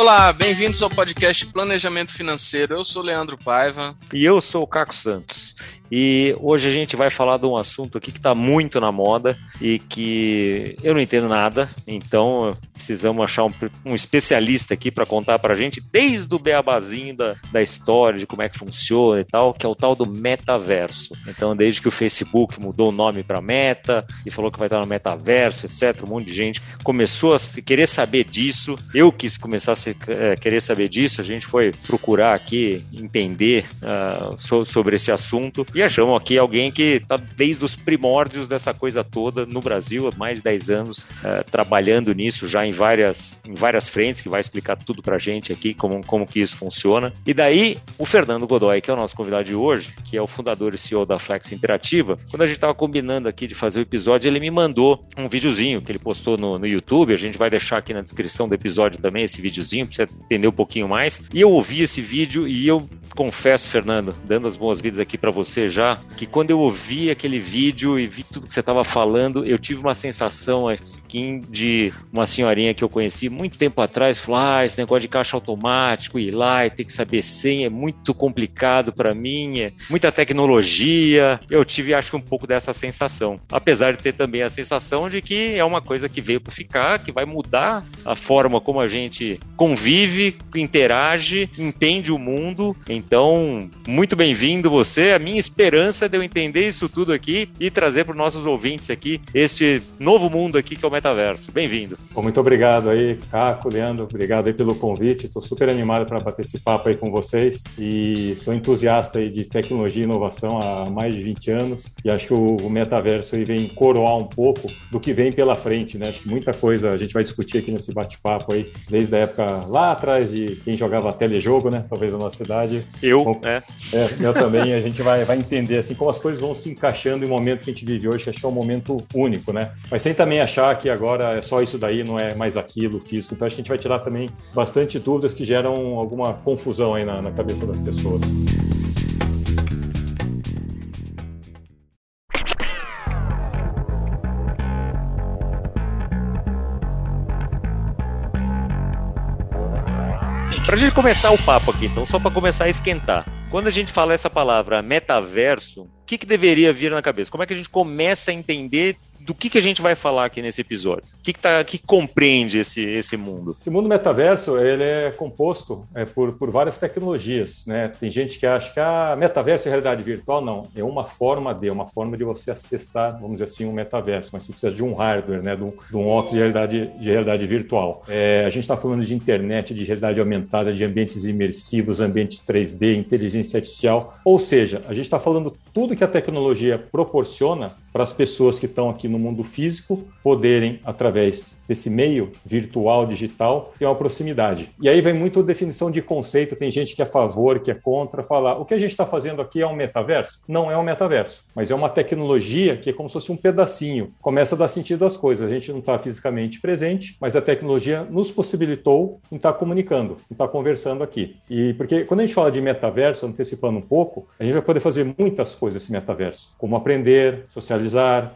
Olá, bem-vindos ao podcast Planejamento Financeiro. Eu sou Leandro Paiva. E eu sou o Caco Santos. E hoje a gente vai falar de um assunto aqui que está muito na moda e que eu não entendo nada, então precisamos achar um, um especialista aqui para contar para a gente, desde o beabazinho da, da história, de como é que funciona e tal, que é o tal do metaverso. Então, desde que o Facebook mudou o nome para Meta e falou que vai estar no metaverso, etc., um monte de gente começou a querer saber disso. Eu quis começar a é, querer saber disso, a gente foi procurar aqui entender uh, so, sobre esse assunto e achamos aqui alguém que está desde os primórdios dessa coisa toda no Brasil, há mais de 10 anos, uh, trabalhando nisso já em em várias, em várias frentes, que vai explicar tudo pra gente aqui, como, como que isso funciona. E daí, o Fernando Godoy, que é o nosso convidado de hoje, que é o fundador e CEO da Flex Interativa, quando a gente estava combinando aqui de fazer o episódio, ele me mandou um videozinho que ele postou no, no YouTube, a gente vai deixar aqui na descrição do episódio também esse videozinho, pra você entender um pouquinho mais. E eu ouvi esse vídeo e eu confesso, Fernando, dando as boas-vindas aqui para você já, que quando eu ouvi aquele vídeo e vi tudo que você estava falando, eu tive uma sensação assim, de uma senhorinha que eu conheci muito tempo atrás falou: ah, esse negócio de caixa automático, ir lá e ter que saber senha é muito complicado para mim, é muita tecnologia. Eu tive, acho que, um pouco dessa sensação. Apesar de ter também a sensação de que é uma coisa que veio para ficar, que vai mudar a forma como a gente convive, interage, entende o mundo. Então, muito bem-vindo você. A minha esperança é de eu entender isso tudo aqui e trazer para os nossos ouvintes aqui este novo mundo aqui que é o metaverso. Bem-vindo. Muito obrigado obrigado aí, Caco, Leandro, obrigado aí pelo convite. Estou super animado para bater esse papo aí com vocês e sou entusiasta aí de tecnologia e inovação há mais de 20 anos e acho que o, metaverso aí vem coroar um pouco do que vem pela frente, né? Acho que muita coisa a gente vai discutir aqui nesse bate-papo aí, desde a época lá atrás de quem jogava telejogo, né? Talvez na nossa cidade. Eu, Bom, é. é. Eu também, a gente vai, vai entender assim como as coisas vão se encaixando em um momento que a gente vive hoje, que acho que é um momento único, né? Mas sem também achar que agora é só isso daí, não é mais aquilo físico. Então acho que a gente vai tirar também bastante dúvidas que geram alguma confusão aí na, na cabeça das pessoas. Para a gente começar o papo aqui, então, só para começar a esquentar. Quando a gente fala essa palavra metaverso, o que, que deveria vir na cabeça? Como é que a gente começa a entender do que, que a gente vai falar aqui nesse episódio? O que, que, tá, que compreende esse, esse mundo? Esse mundo metaverso ele é composto é, por, por várias tecnologias. Né? Tem gente que acha que a ah, metaverso é realidade virtual. Não, é uma forma de, uma forma de você acessar, vamos dizer assim, um metaverso, mas você precisa de um hardware, né? de, um, de um óculos de realidade, de realidade virtual. É, a gente está falando de internet, de realidade aumentada, de ambientes imersivos, ambientes 3D, inteligência artificial. Ou seja, a gente está falando tudo que a tecnologia proporciona para as pessoas que estão aqui no mundo físico poderem, através desse meio virtual, digital, ter uma proximidade. E aí vem muito definição de conceito, tem gente que é a favor, que é contra, falar o que a gente está fazendo aqui é um metaverso? Não é um metaverso, mas é uma tecnologia que é como se fosse um pedacinho. Começa a dar sentido às coisas. A gente não está fisicamente presente, mas a tecnologia nos possibilitou em estar tá comunicando, em estar tá conversando aqui. E porque quando a gente fala de metaverso, antecipando um pouco, a gente vai poder fazer muitas coisas nesse metaverso, como aprender, socializar,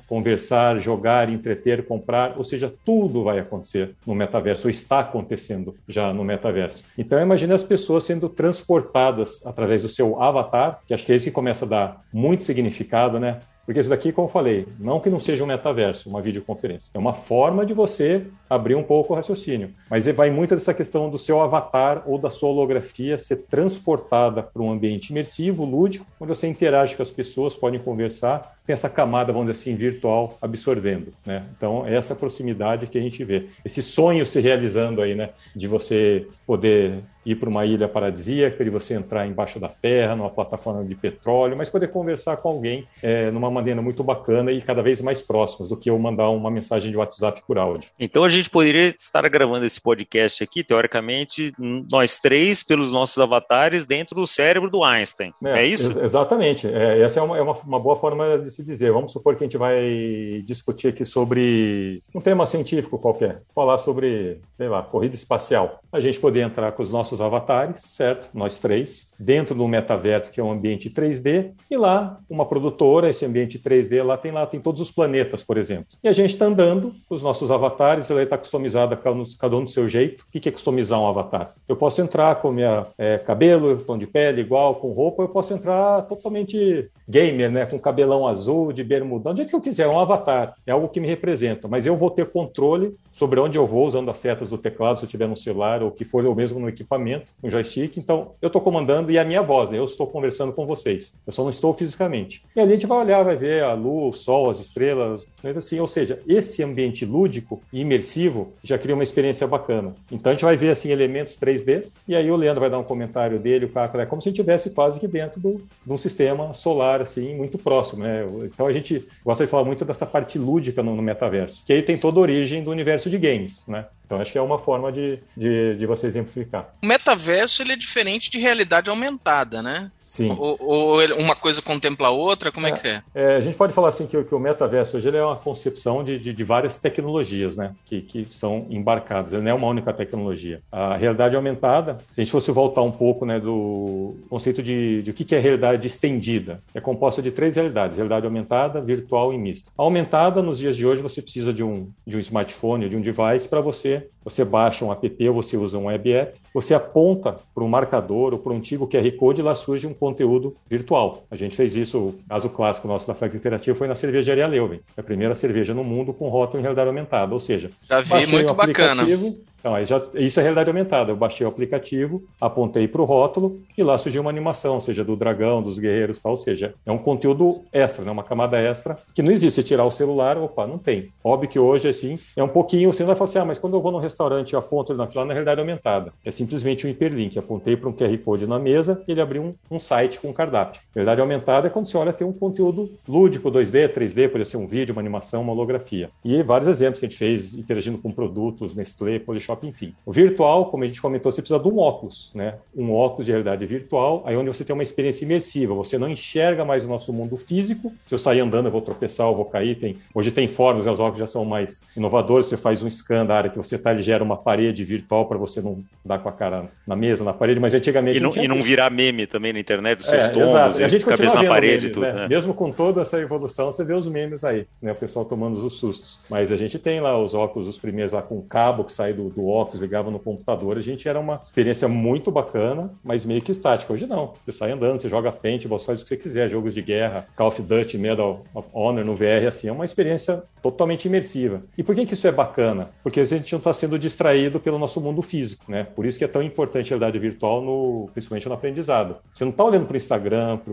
conversar, jogar, entreter, comprar, ou seja, tudo vai acontecer no metaverso, ou está acontecendo já no metaverso. Então, imagine as pessoas sendo transportadas através do seu avatar, que acho que é isso que começa a dar muito significado, né? Porque isso daqui, como eu falei, não que não seja um metaverso, uma videoconferência. É uma forma de você abrir um pouco o raciocínio. Mas vai muito dessa questão do seu avatar ou da sua holografia ser transportada para um ambiente imersivo, lúdico, onde você interage com as pessoas, podem conversar, tem essa camada, vamos dizer assim, virtual absorvendo. Né? Então, é essa proximidade que a gente vê. Esse sonho se realizando aí, né? De você poder ir para uma ilha paradisíaca, de você entrar embaixo da terra, numa plataforma de petróleo, mas poder conversar com alguém é, numa maneira muito bacana e cada vez mais próximas do que eu mandar uma mensagem de WhatsApp por áudio. Então a gente poderia estar gravando esse podcast aqui, teoricamente, nós três, pelos nossos avatares, dentro do cérebro do Einstein. É, é isso? Ex exatamente. É, essa é, uma, é uma, uma, boa forma de se dizer. Vamos supor que a gente vai discutir aqui sobre um tema científico qualquer, falar sobre, sei lá, corrida espacial. A gente poder entrar com os nossos avatares, certo? Nós três, dentro do metaverso, que é um ambiente 3D, e lá uma produtora, esse ambiente 3D, lá tem lá tem todos os planetas, por exemplo. E a gente está andando, os nossos avatares, ela está customizada cada um do seu jeito. O que é customizar um avatar? Eu posso entrar com minha é, cabelo, tom de pele igual, com roupa, eu posso entrar totalmente gamer, né? Com cabelão azul, de bermudão, do jeito que eu quiser, é um avatar, é algo que me representa, mas eu vou ter controle sobre onde eu vou usando as setas do teclado, se eu tiver no celular ou que for, ou mesmo no equipamento, no joystick. Então, eu estou comandando e a minha voz, eu estou conversando com vocês. Eu só não estou fisicamente. E ali a gente vai olhar, vai ver a luz, o sol, as estrelas, assim, ou seja, esse ambiente lúdico e imersivo já cria uma experiência bacana. Então a gente vai ver assim elementos 3D e aí o Leandro vai dar um comentário dele, o Caco, é como se estivesse quase que dentro de um sistema solar assim muito próximo, né? Então a gente gosta de falar muito dessa parte lúdica no, no metaverso, que aí tem toda a origem do universo de games, né? Então acho que é uma forma de, de, de você exemplificar. O metaverso ele é diferente de realidade aumentada, né? Sim. Ou, ou uma coisa contempla a outra? Como é, é que é? é? A gente pode falar assim que, que o metaverso hoje é uma concepção de, de, de, várias tecnologias, né? Que, que são embarcadas. Ele não é uma única tecnologia. A realidade aumentada, se a gente fosse voltar um pouco, né, do conceito de, de o que é realidade estendida, é composta de três realidades: realidade aumentada, virtual e mista. A aumentada, nos dias de hoje, você precisa de um, de um smartphone, de um device para você você, baixa um app ou você usa um web app, você aponta para um marcador ou para um antigo QR Code e lá surge um conteúdo virtual. A gente fez isso, o caso clássico nosso da Flex Interativa foi na cervejaria Leuven, a primeira cerveja no mundo com rótulo em realidade aumentada, ou seja, já vi muito bacana. Então, aí já, isso é realidade aumentada. Eu baixei o aplicativo, apontei para o rótulo e lá surgiu uma animação, seja do dragão, dos guerreiros, tal. Ou seja, é um conteúdo extra, né? uma camada extra que não existe. Se tirar o celular, opa, não tem. Óbvio que hoje, assim, é um pouquinho. Você vai falar assim, ah, mas quando eu vou num restaurante e aponto ele naquela, na realidade aumentada. É simplesmente um hiperlink. Apontei para um QR Code na mesa ele abriu um, um site com um cardápio. Realidade aumentada é quando você olha tem um conteúdo lúdico, 2D, 3D, pode ser um vídeo, uma animação, uma holografia. E vários exemplos que a gente fez interagindo com produtos, Nestlé, Polishop, enfim. O virtual, como a gente comentou, você precisa de um óculos, né? Um óculos de realidade virtual, aí onde você tem uma experiência imersiva, você não enxerga mais o nosso mundo físico. Se eu sair andando, eu vou tropeçar, eu vou cair. Tem... Hoje tem formas, né? os óculos já são mais inovadores, você faz um scan da área que você está, ele gera uma parede virtual para você não dar com a cara na mesa, na parede, mas antigamente... E não, e não virar meme também na internet, os seus é, tombos, e a gente cabeça na parede memes, tudo. Né? Né? Mesmo com toda essa evolução, você vê os memes aí, né? O pessoal tomando os sustos. Mas a gente tem lá os óculos, os primeiros lá com cabo que sai do, do óculos, ligava no computador, a gente era uma experiência muito bacana, mas meio que estática. Hoje não. Você sai andando, você joga pente, você faz o que você quiser, jogos de guerra, Call of Duty, Medal of Honor no VR, assim, é uma experiência totalmente imersiva. E por que, que isso é bacana? Porque a gente não está sendo distraído pelo nosso mundo físico, né? Por isso que é tão importante a realidade virtual, no, principalmente no aprendizado. Você não está olhando para o Instagram, para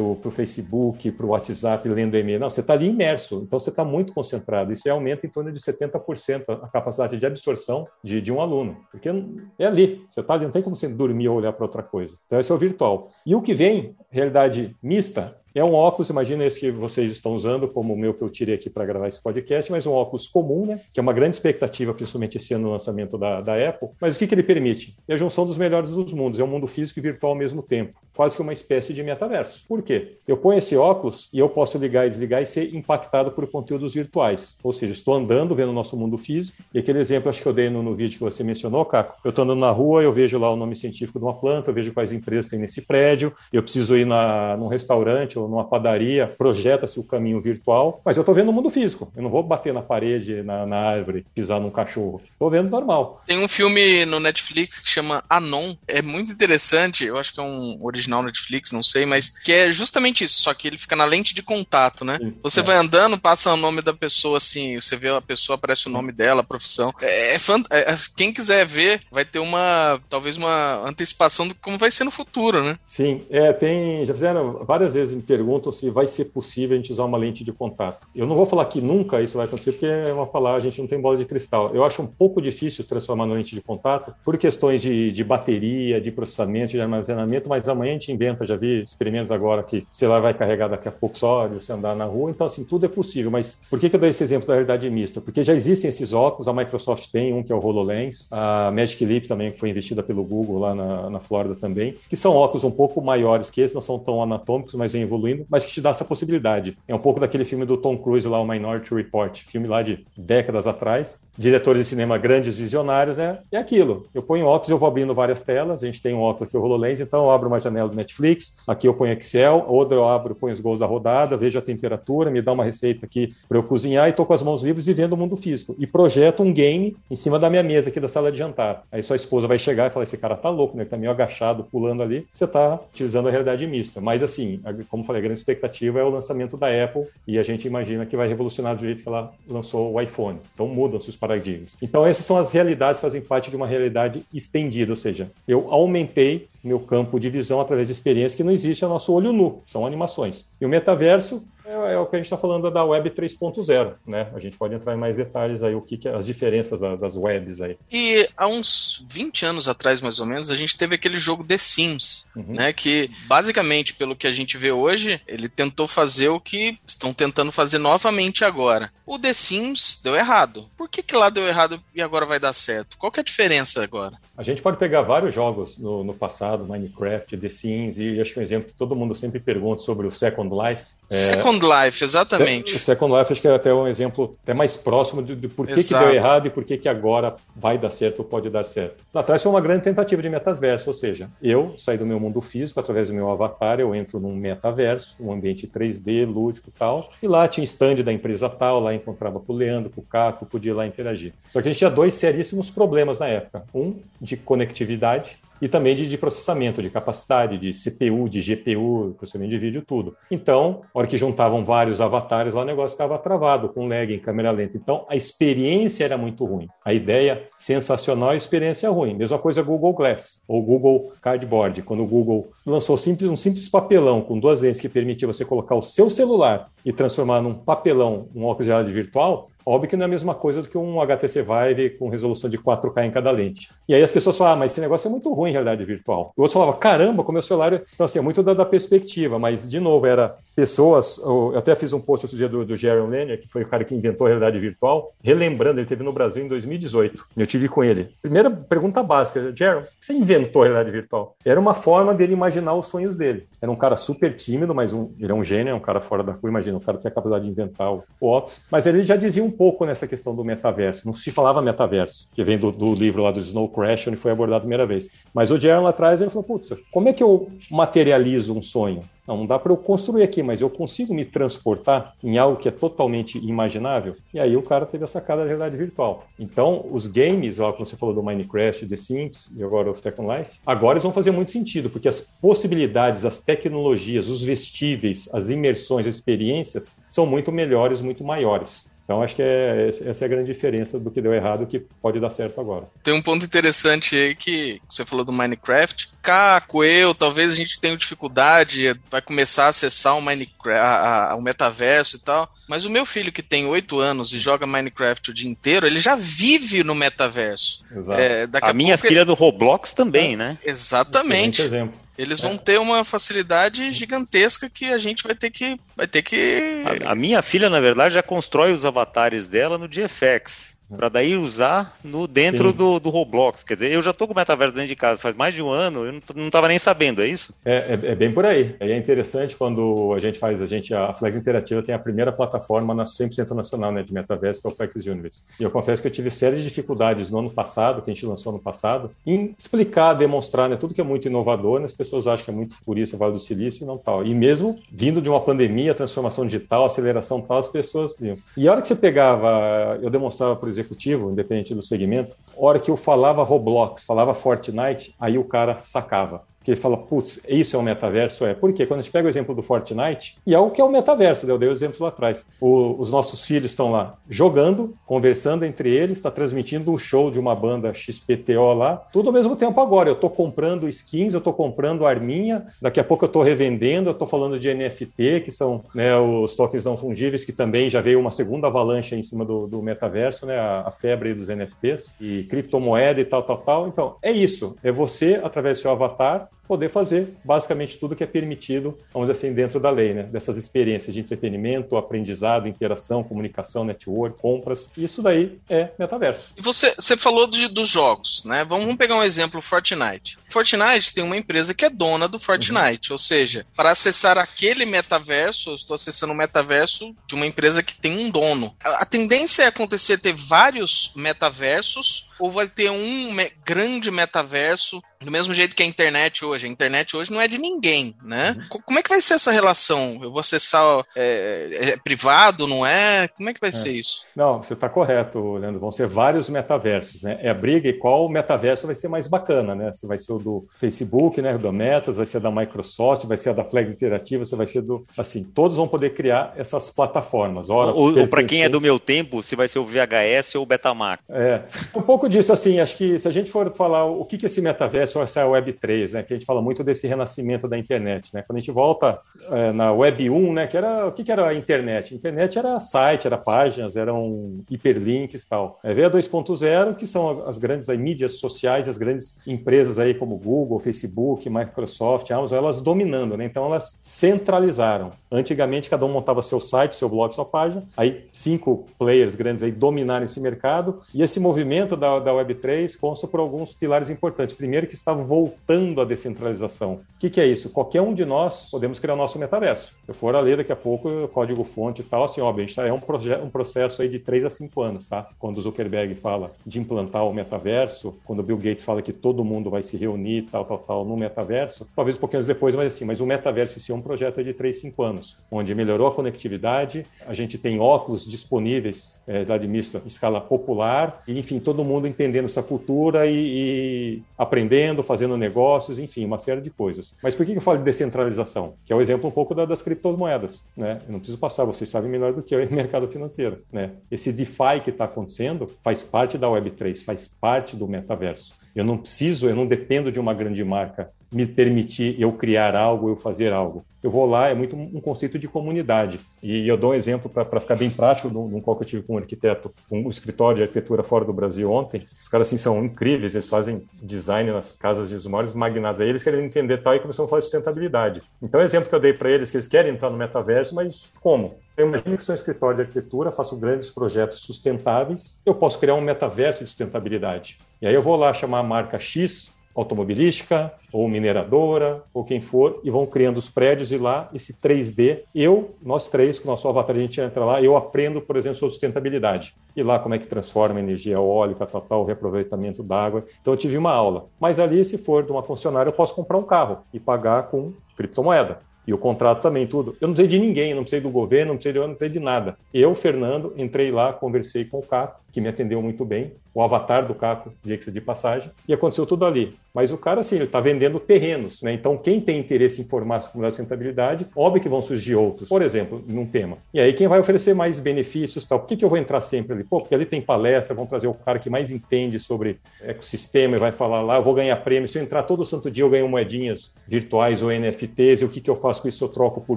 o Facebook, para o WhatsApp, lendo e-mail. Não, você está ali imerso. Então você está muito concentrado. Isso aumenta em torno de 70% a capacidade de absorção de, de um aluno. Porque é ali. Você ali, não tem como você dormir ou olhar para outra coisa. Então esse é o virtual. E o que vem, realidade mista, é um óculos, imagina esse que vocês estão usando, como o meu que eu tirei aqui para gravar esse podcast, mas um óculos comum, né? Que é uma grande expectativa, principalmente esse ano no lançamento da, da Apple. Mas o que, que ele permite? É a junção dos melhores dos mundos, é um mundo físico e virtual ao mesmo tempo. Quase que uma espécie de metaverso. Por quê? Eu ponho esse óculos e eu posso ligar e desligar e ser impactado por conteúdos virtuais. Ou seja, estou andando, vendo o nosso mundo físico, e aquele exemplo acho que eu dei no, no vídeo que você mencionou, Caco. Eu estou andando na rua, eu vejo lá o nome científico de uma planta, eu vejo quais empresas tem nesse prédio, eu preciso ir na, num restaurante ou numa padaria projeta-se o caminho virtual, mas eu estou vendo o mundo físico. Eu não vou bater na parede, na, na árvore, pisar num cachorro. Estou vendo normal. Tem um filme no Netflix que chama Anon. É muito interessante. Eu acho que é um original Netflix, não sei, mas que é justamente isso. Só que ele fica na lente de contato, né? Sim, você é. vai andando, passa o nome da pessoa assim, você vê a pessoa, aparece o nome dela, a profissão. É, é, fant... é Quem quiser ver, vai ter uma, talvez uma antecipação de como vai ser no futuro, né? Sim, é, tem. Já fizeram várias vezes me perguntam se vai ser possível a gente usar uma lente de contato. Eu não vou falar que nunca isso vai acontecer, porque é uma palavra, a gente não tem bola de cristal. Eu acho um pouco difícil transformar na lente de contato por questões de, de bateria, de processamento, de armazenamento, mas amanhã a gente inventa, já vi experimentos agora que o celular vai carregar daqui a pouco só de você andar na rua, então assim, tudo é possível, mas por que, que eu dei esse exemplo da realidade mista? Porque já existem esses óculos, a Microsoft tem um que é o HoloLens, a Magic Leap também, que foi investida pelo Google lá na, na Flórida também, que são óculos um pouco maiores que esses, não são tão anatômicos, mas vem evoluindo, mas que te dá essa possibilidade. É um pouco daquele filme do Tom Cruise lá, o Minority Report, filme lá de décadas atrás, diretores de cinema grandes visionários, né? É aquilo. Eu ponho óculos eu vou abrindo várias telas. A gente tem um óculos aqui, o HoloLens, então eu abro uma janela do Netflix, aqui eu ponho Excel, outra eu abro, ponho os gols da rodada, vejo a temperatura, me dá uma receita aqui para eu cozinhar e estou com as mãos livres e vendo o mundo físico. E projeto um game em cima da minha mesa aqui da sala de jantar. Aí sua esposa vai chegar e falar: esse cara tá louco, né? Ele tá meio agachado, pulando ali. Você tá utilizando a realidade mista. Mas assim, como falei, a grande expectativa é o lançamento da Apple e a gente imagina que vai revolucionar do jeito que ela lançou o iPhone. Então mudam-se os paradigmas. Então essas são as realidades que fazem parte de uma realidade estendida, ou seja, eu aumentei meu campo de visão através de experiência que não existe ao nosso olho nu, são animações. E o metaverso é, é o que a gente está falando da Web 3.0, né? A gente pode entrar em mais detalhes aí, o que, que é as diferenças da, das webs aí. E há uns 20 anos atrás, mais ou menos, a gente teve aquele jogo The Sims, uhum. né? Que basicamente, pelo que a gente vê hoje, ele tentou fazer o que estão tentando fazer novamente agora. O The Sims deu errado. Por que, que lá deu errado e agora vai dar certo? Qual que é a diferença agora? A gente pode pegar vários jogos no, no passado, Minecraft, The Sims, e acho que um exemplo que todo mundo sempre pergunta sobre o Second Life. É... Second Life, exatamente. O Second Life acho que é até um exemplo até mais próximo de, de por que, que, deu errado e por que, que agora vai dar certo ou pode dar certo. Lá atrás foi uma grande tentativa de metaverso, ou seja, eu saí do meu mundo físico através do meu avatar, eu entro num metaverso, um ambiente 3D, lúdico e tal, e lá tinha stand da empresa tal, lá encontrava com o Leandro, com o Caco, podia lá interagir. Só que a gente tinha dois seríssimos problemas na época. Um, de conectividade e também de, de, processamento, de capacidade, de CPU, de GPU, processamento de vídeo, tudo. Então, na hora que juntavam vários avatares lá, o negócio ficava travado, com lag, em câmera lenta. Então, a experiência era muito ruim. A ideia sensacional, a experiência ruim. Mesma coisa Google Glass ou Google Cardboard. Quando o Google lançou um simples papelão com duas lentes que permitia você colocar o seu celular e transformar num papelão um óculos de realidade virtual, Óbvio que não é a mesma coisa do que um HTC Vive com resolução de 4K em cada lente. E aí as pessoas falam, ah, mas esse negócio é muito ruim em realidade virtual. O outro falava, caramba, como é o celular. Então, assim, é muito da, da, perspectiva, mas, de novo, era pessoas. Eu até fiz um post outro dia do, do Jaron Lanier, que foi o cara que inventou a realidade virtual, relembrando, ele teve no Brasil em 2018. Eu tive com ele. Primeira pergunta básica, Jaron, que você inventou a realidade virtual? Era uma forma dele imaginar os sonhos dele. Era um cara super tímido, mas um, ele é um gênio, é um cara fora da rua, imagina, um cara que tem a capacidade de inventar o, o Ops. Mas ele já dizia um um pouco nessa questão do metaverso. Não se falava metaverso, que vem do, do livro lá do Snow Crash, onde foi abordado a primeira vez. Mas o Jaron lá atrás, ele falou, putz, como é que eu materializo um sonho? Não, não dá para eu construir aqui, mas eu consigo me transportar em algo que é totalmente imaginável. E aí o cara teve essa cara da realidade virtual. Então, os games, ó, como você falou do Minecraft, The Sims e agora o Second Life, agora eles vão fazer muito sentido, porque as possibilidades, as tecnologias, os vestíveis, as imersões, as experiências são muito melhores, muito maiores. Então, acho que é, essa é a grande diferença do que deu errado e que pode dar certo agora. Tem um ponto interessante aí que você falou do Minecraft. Caco, eu, talvez a gente tenha dificuldade, vai começar a acessar o Minecraft, a, a, o metaverso e tal. Mas o meu filho, que tem 8 anos e joga Minecraft o dia inteiro, ele já vive no metaverso. Exato. É, a, a minha filha ele... do Roblox também, é, né? Exatamente. exemplo. Eles vão é. ter uma facilidade gigantesca que a gente vai ter que. Vai ter que... A, a minha filha, na verdade, já constrói os avatares dela no GFX para daí usar no dentro do, do, Roblox. Quer dizer, eu já estou com o metaverso dentro de casa faz mais de um ano, eu não estava nem sabendo, é isso? É, é, é, bem por aí. É interessante quando a gente faz, a gente, a Flex Interativa tem a primeira plataforma na 100% nacional né, de metaverso, que é o Flex Universe. E eu confesso que eu tive sérias dificuldades no ano passado, que a gente lançou no passado, em explicar, demonstrar né, tudo que é muito inovador, né, as pessoas acham que é muito futurista, Vale do Silício e não tal. E mesmo vindo de uma pandemia, transformação digital, aceleração tal, as pessoas viam. E a hora que você pegava, eu demonstrava, por exemplo, executivo, independente do segmento, hora que eu falava Roblox, falava Fortnite, aí o cara sacava que fala, putz, isso é um metaverso? É. Por quê? Quando a gente pega o exemplo do Fortnite, e é o que é o metaverso, né? eu dei o exemplo lá atrás. O, os nossos filhos estão lá jogando, conversando entre eles, está transmitindo um show de uma banda XPTO lá, tudo ao mesmo tempo agora. Eu estou comprando skins, eu estou comprando arminha, daqui a pouco eu estou revendendo, eu estou falando de NFT, que são né, os tokens não fungíveis, que também já veio uma segunda avalanche em cima do, do metaverso, né? A, a febre dos NFTs, e criptomoeda e tal, tal, tal. Então, é isso. É você, através do seu avatar, poder fazer basicamente tudo que é permitido, vamos dizer assim, dentro da lei, né? Dessas experiências de entretenimento, aprendizado, interação, comunicação, network, compras. Isso daí é metaverso. E você, você falou de, dos jogos, né? Vamos pegar um exemplo, Fortnite. Fortnite tem uma empresa que é dona do Fortnite, uhum. ou seja, para acessar aquele metaverso, eu estou acessando o metaverso de uma empresa que tem um dono. A, a tendência é acontecer ter vários metaversos ou vai ter um grande metaverso, do mesmo jeito que a internet hoje. A internet hoje não é de ninguém, né? Uhum. Como é que vai ser essa relação? Eu vou acessar é, é privado, não é? Como é que vai é. ser isso? Não, você está correto, Leandro. Vão ser vários metaversos, né? É a briga e qual metaverso vai ser mais bacana, né? Se vai ser o do Facebook, né? Do Metas, vai ser da Microsoft, vai ser da Flag Interativa, você vai ser do. Assim, todos vão poder criar essas plataformas. Ora, ou, ou para quem é do meu tempo, se vai ser o VHS ou o Betamax. É. Um pouco disso, assim, acho que se a gente for falar o que é esse metaverso ou essa Web3, né, que a gente fala muito desse renascimento da internet, né, quando a gente volta é, na Web 1, né, que era, o que, que era a internet? A internet era site, era páginas, eram hiperlinks e tal. É, veio a 2.0, que são as grandes aí, mídias sociais, as grandes empresas aí como Google, Facebook, Microsoft, Amazon, elas dominando, né, então elas centralizaram. Antigamente, cada um montava seu site, seu blog, sua página, aí cinco players grandes aí dominaram esse mercado, e esse movimento da, da Web3 consta por alguns pilares importantes. Primeiro, que está voltando à descentralização. O que, que, é isso? Qualquer um de nós podemos criar o nosso metaverso. Eu for a ler daqui a pouco, código-fonte e tal, assim, ó, gente tá, é um, um processo aí de 3 a 5 anos, tá? Quando o Zuckerberg fala de implantar o metaverso, quando o Bill Gates fala que todo mundo vai se reunir, tal, tal, tal, no metaverso, talvez um pouquinho depois, mas assim, mas o metaverso em si é um projeto de 3, 5 anos, onde melhorou a conectividade, a gente tem óculos disponíveis é, da mista escala popular, e enfim, todo mundo entendendo essa cultura e, e, aprendendo, fazendo negócios, enfim, uma série de coisas. Mas por que eu falo de descentralização? Que é o exemplo um pouco da, das criptomoedas, né? Eu não preciso passar, vocês sabem melhor do que eu em mercado financeiro, né? Esse DeFi que está acontecendo faz parte da Web3, faz parte do metaverso. Eu não preciso, eu não dependo de uma grande marca me permitir eu criar algo, eu fazer algo. Eu vou lá, é muito um conceito de comunidade. E eu dou um exemplo para ficar bem prático, num qual que eu tive com um arquiteto, um escritório de arquitetura fora do Brasil ontem. Os caras, assim, são incríveis, eles fazem design nas casas dos maiores magnatas. Aí eles querem entender tal e começam a falar de sustentabilidade. Então, o exemplo que eu dei para eles, que eles querem entrar no metaverso, mas como? Eu imagino que sou um escritório de arquitetura, faço grandes projetos sustentáveis, eu posso criar um metaverso de sustentabilidade. E aí eu vou lá chamar a marca X, automobilística ou mineradora ou quem for e vão criando os prédios e lá esse 3D eu nós três com o nosso avatar a gente entra lá eu aprendo por exemplo sobre sustentabilidade. E lá como é que transforma energia eólica tal tal reaproveitamento d'água então eu tive uma aula. Mas ali se for de uma funcionária eu posso comprar um carro e pagar com criptomoeda e o contrato também, tudo. Eu não sei de ninguém, não sei do governo, não sei de, não sei de nada. Eu, Fernando, entrei lá, conversei com o Caco, que me atendeu muito bem, o avatar do Caco, diga de passagem, e aconteceu tudo ali. Mas o cara, assim, ele está vendendo terrenos, né? Então, quem tem interesse em formar essa comunidade de sustentabilidade, óbvio que vão surgir outros, por exemplo, num tema. E aí, quem vai oferecer mais benefícios, tal? Por que, que eu vou entrar sempre ali? Pô, porque ali tem palestra, vão trazer o cara que mais entende sobre ecossistema e vai falar lá, eu vou ganhar prêmio. Se eu entrar todo santo dia, eu ganho moedinhas virtuais ou NFTs, e o que, que eu faço com isso? Eu troco por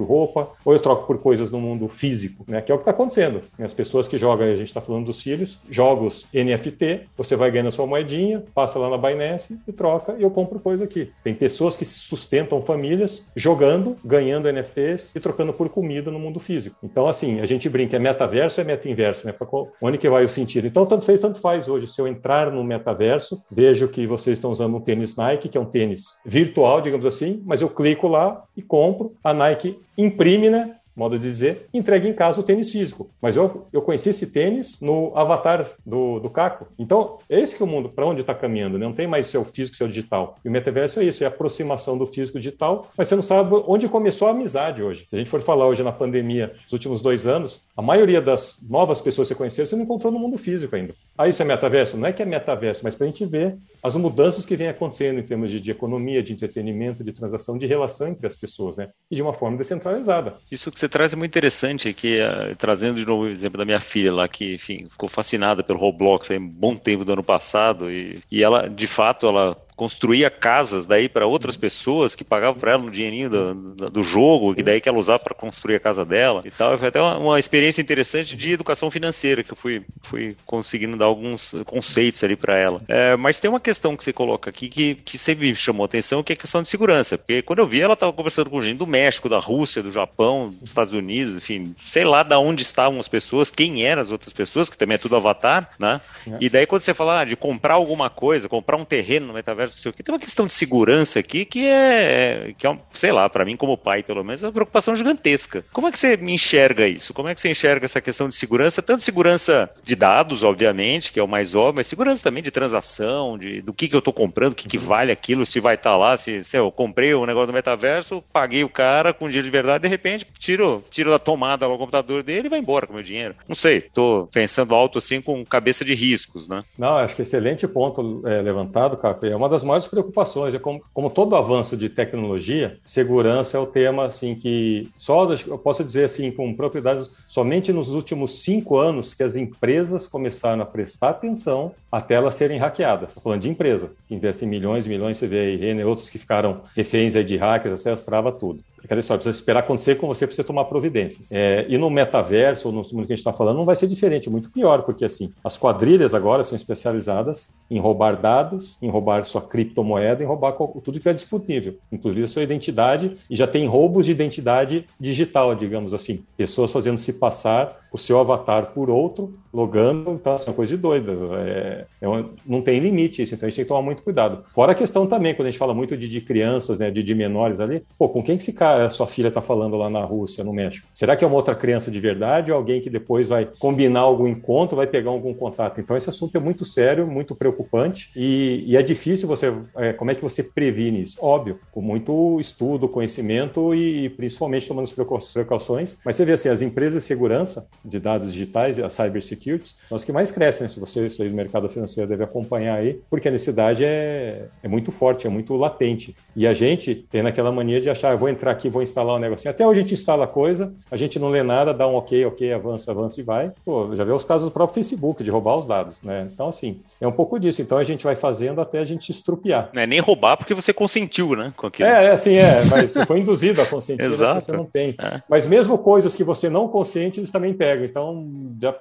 roupa, ou eu troco por coisas no mundo físico, né? Que é o que está acontecendo. As pessoas que jogam, a gente está falando dos filhos, jogos NFT, você vai ganhando sua moedinha, passa lá na Binance e troca, e eu compro coisa aqui. Tem pessoas que sustentam famílias jogando, ganhando NFTs e trocando por comida no mundo físico. Então, assim, a gente brinca, é metaverso é meta-inverso, né? Onde que vai o sentido? Então, tanto fez, tanto faz hoje. Se eu entrar no metaverso, vejo que vocês estão usando um tênis Nike, que é um tênis virtual, digamos assim, mas eu clico lá e compro. A Nike imprime, né? Modo de dizer, entregue em casa o tênis físico. Mas eu, eu conheci esse tênis no avatar do, do Caco. Então, é esse que é o mundo, para onde está caminhando. Né? Não tem mais seu físico, seu digital. E o metaverso é isso, é a aproximação do físico digital, mas você não sabe onde começou a amizade hoje. Se a gente for falar hoje na pandemia, nos últimos dois anos, a maioria das novas pessoas que você conheceu, você não encontrou no mundo físico ainda. Ah, isso é metaverso? Não é que é metaverso, mas para a gente ver as mudanças que vêm acontecendo em termos de, de, economia, de entretenimento, de transação, de relação entre as pessoas, né? E de uma forma descentralizada. Isso que você traz é muito interessante, que uh, trazendo de novo o exemplo da minha filha lá, que, enfim, ficou fascinada pelo Roblox há um bom tempo do ano passado, e, e ela, de fato, ela construía casas daí para outras pessoas que pagavam para ela no dinheirinho do, do, jogo, que daí que ela usava para construir a casa dela e tal. Foi até uma, uma, experiência interessante de educação financeira que eu fui, fui conseguindo dar alguns conceitos ali para ela. É, mas tem uma questão que você coloca aqui que, que sempre me chamou a atenção, que é a questão de segurança. Porque quando eu vi, ela estava conversando com gente do México, da Rússia, do Japão, dos Estados Unidos, enfim, sei lá de onde estavam as pessoas, quem eram as outras pessoas, que também é tudo avatar, né? E daí quando você fala ah, de comprar alguma coisa, comprar um terreno no metaverso, tem uma questão de segurança aqui que é, que é um, sei lá, para mim como pai, pelo menos, é uma preocupação gigantesca. Como é que você enxerga isso? Como é que você enxerga essa questão de segurança? Tanto segurança de dados, obviamente, que é o mais óbvio, mas segurança também de transação, de do que, que eu estou comprando, o que, que vale aquilo, se vai estar tá lá, se, se eu comprei um negócio no metaverso, paguei o cara com dinheiro de verdade, de repente tiro, tiro da tomada o computador dele e vai embora com o meu dinheiro. Não sei, estou pensando alto assim com cabeça de riscos, né? Não, acho que excelente ponto é, levantado, Capo. É uma das maiores preocupações. É como, como todo avanço de tecnologia, segurança é o tema assim que só eu posso dizer assim com propriedade, somente nos últimos cinco anos que as empresas começaram a prestar atenção até elas serem hackeadas. Falando de empresa, que investe milhões e milhões, você vê Renner, outros que ficaram reféns aí de hackers, acesso trava tudo. Aquela história, precisa esperar acontecer com você, precisa tomar providências. É, e no metaverso, ou no mundo que a gente está falando, não vai ser diferente, muito pior, porque assim, as quadrilhas agora são especializadas em roubar dados, em roubar sua criptomoeda, em roubar tudo que é disponível, inclusive a sua identidade, e já tem roubos de identidade digital, digamos assim. Pessoas fazendo se passar o seu avatar por outro, logando, então assim, é uma coisa de doida. É, é uma, não tem limite isso, então a gente tem que tomar muito cuidado. Fora a questão também, quando a gente fala muito de, de crianças, né, de, de menores ali, pô, com quem que esse cara, sua filha está falando lá na Rússia, no México? Será que é uma outra criança de verdade ou alguém que depois vai combinar algum encontro, vai pegar algum contato? Então esse assunto é muito sério, muito preocupante e, e é difícil você, é, como é que você previne isso? Óbvio, com muito estudo, conhecimento e, e principalmente tomando as precauções, mas você vê assim, as empresas de segurança, de dados digitais, a cybersecurity, são as que mais crescem. Né? Se você sair do mercado financeiro, deve acompanhar aí, porque a necessidade é, é muito forte, é muito latente. E a gente tem naquela mania de achar, ah, vou entrar aqui, vou instalar um negocinho. Até hoje a gente instala coisa, a gente não lê nada, dá um ok, ok, avança, avança e vai. Pô, já vê os casos do próprio Facebook, de roubar os dados, né? Então, assim, é um pouco disso. Então a gente vai fazendo até a gente estrupiar. Não é nem roubar porque você consentiu, né? Com aquilo. É, é assim, é, mas você foi induzido a consentir, Exato. você não tem. É. Mas mesmo coisas que você não consciente, eles também pegam então já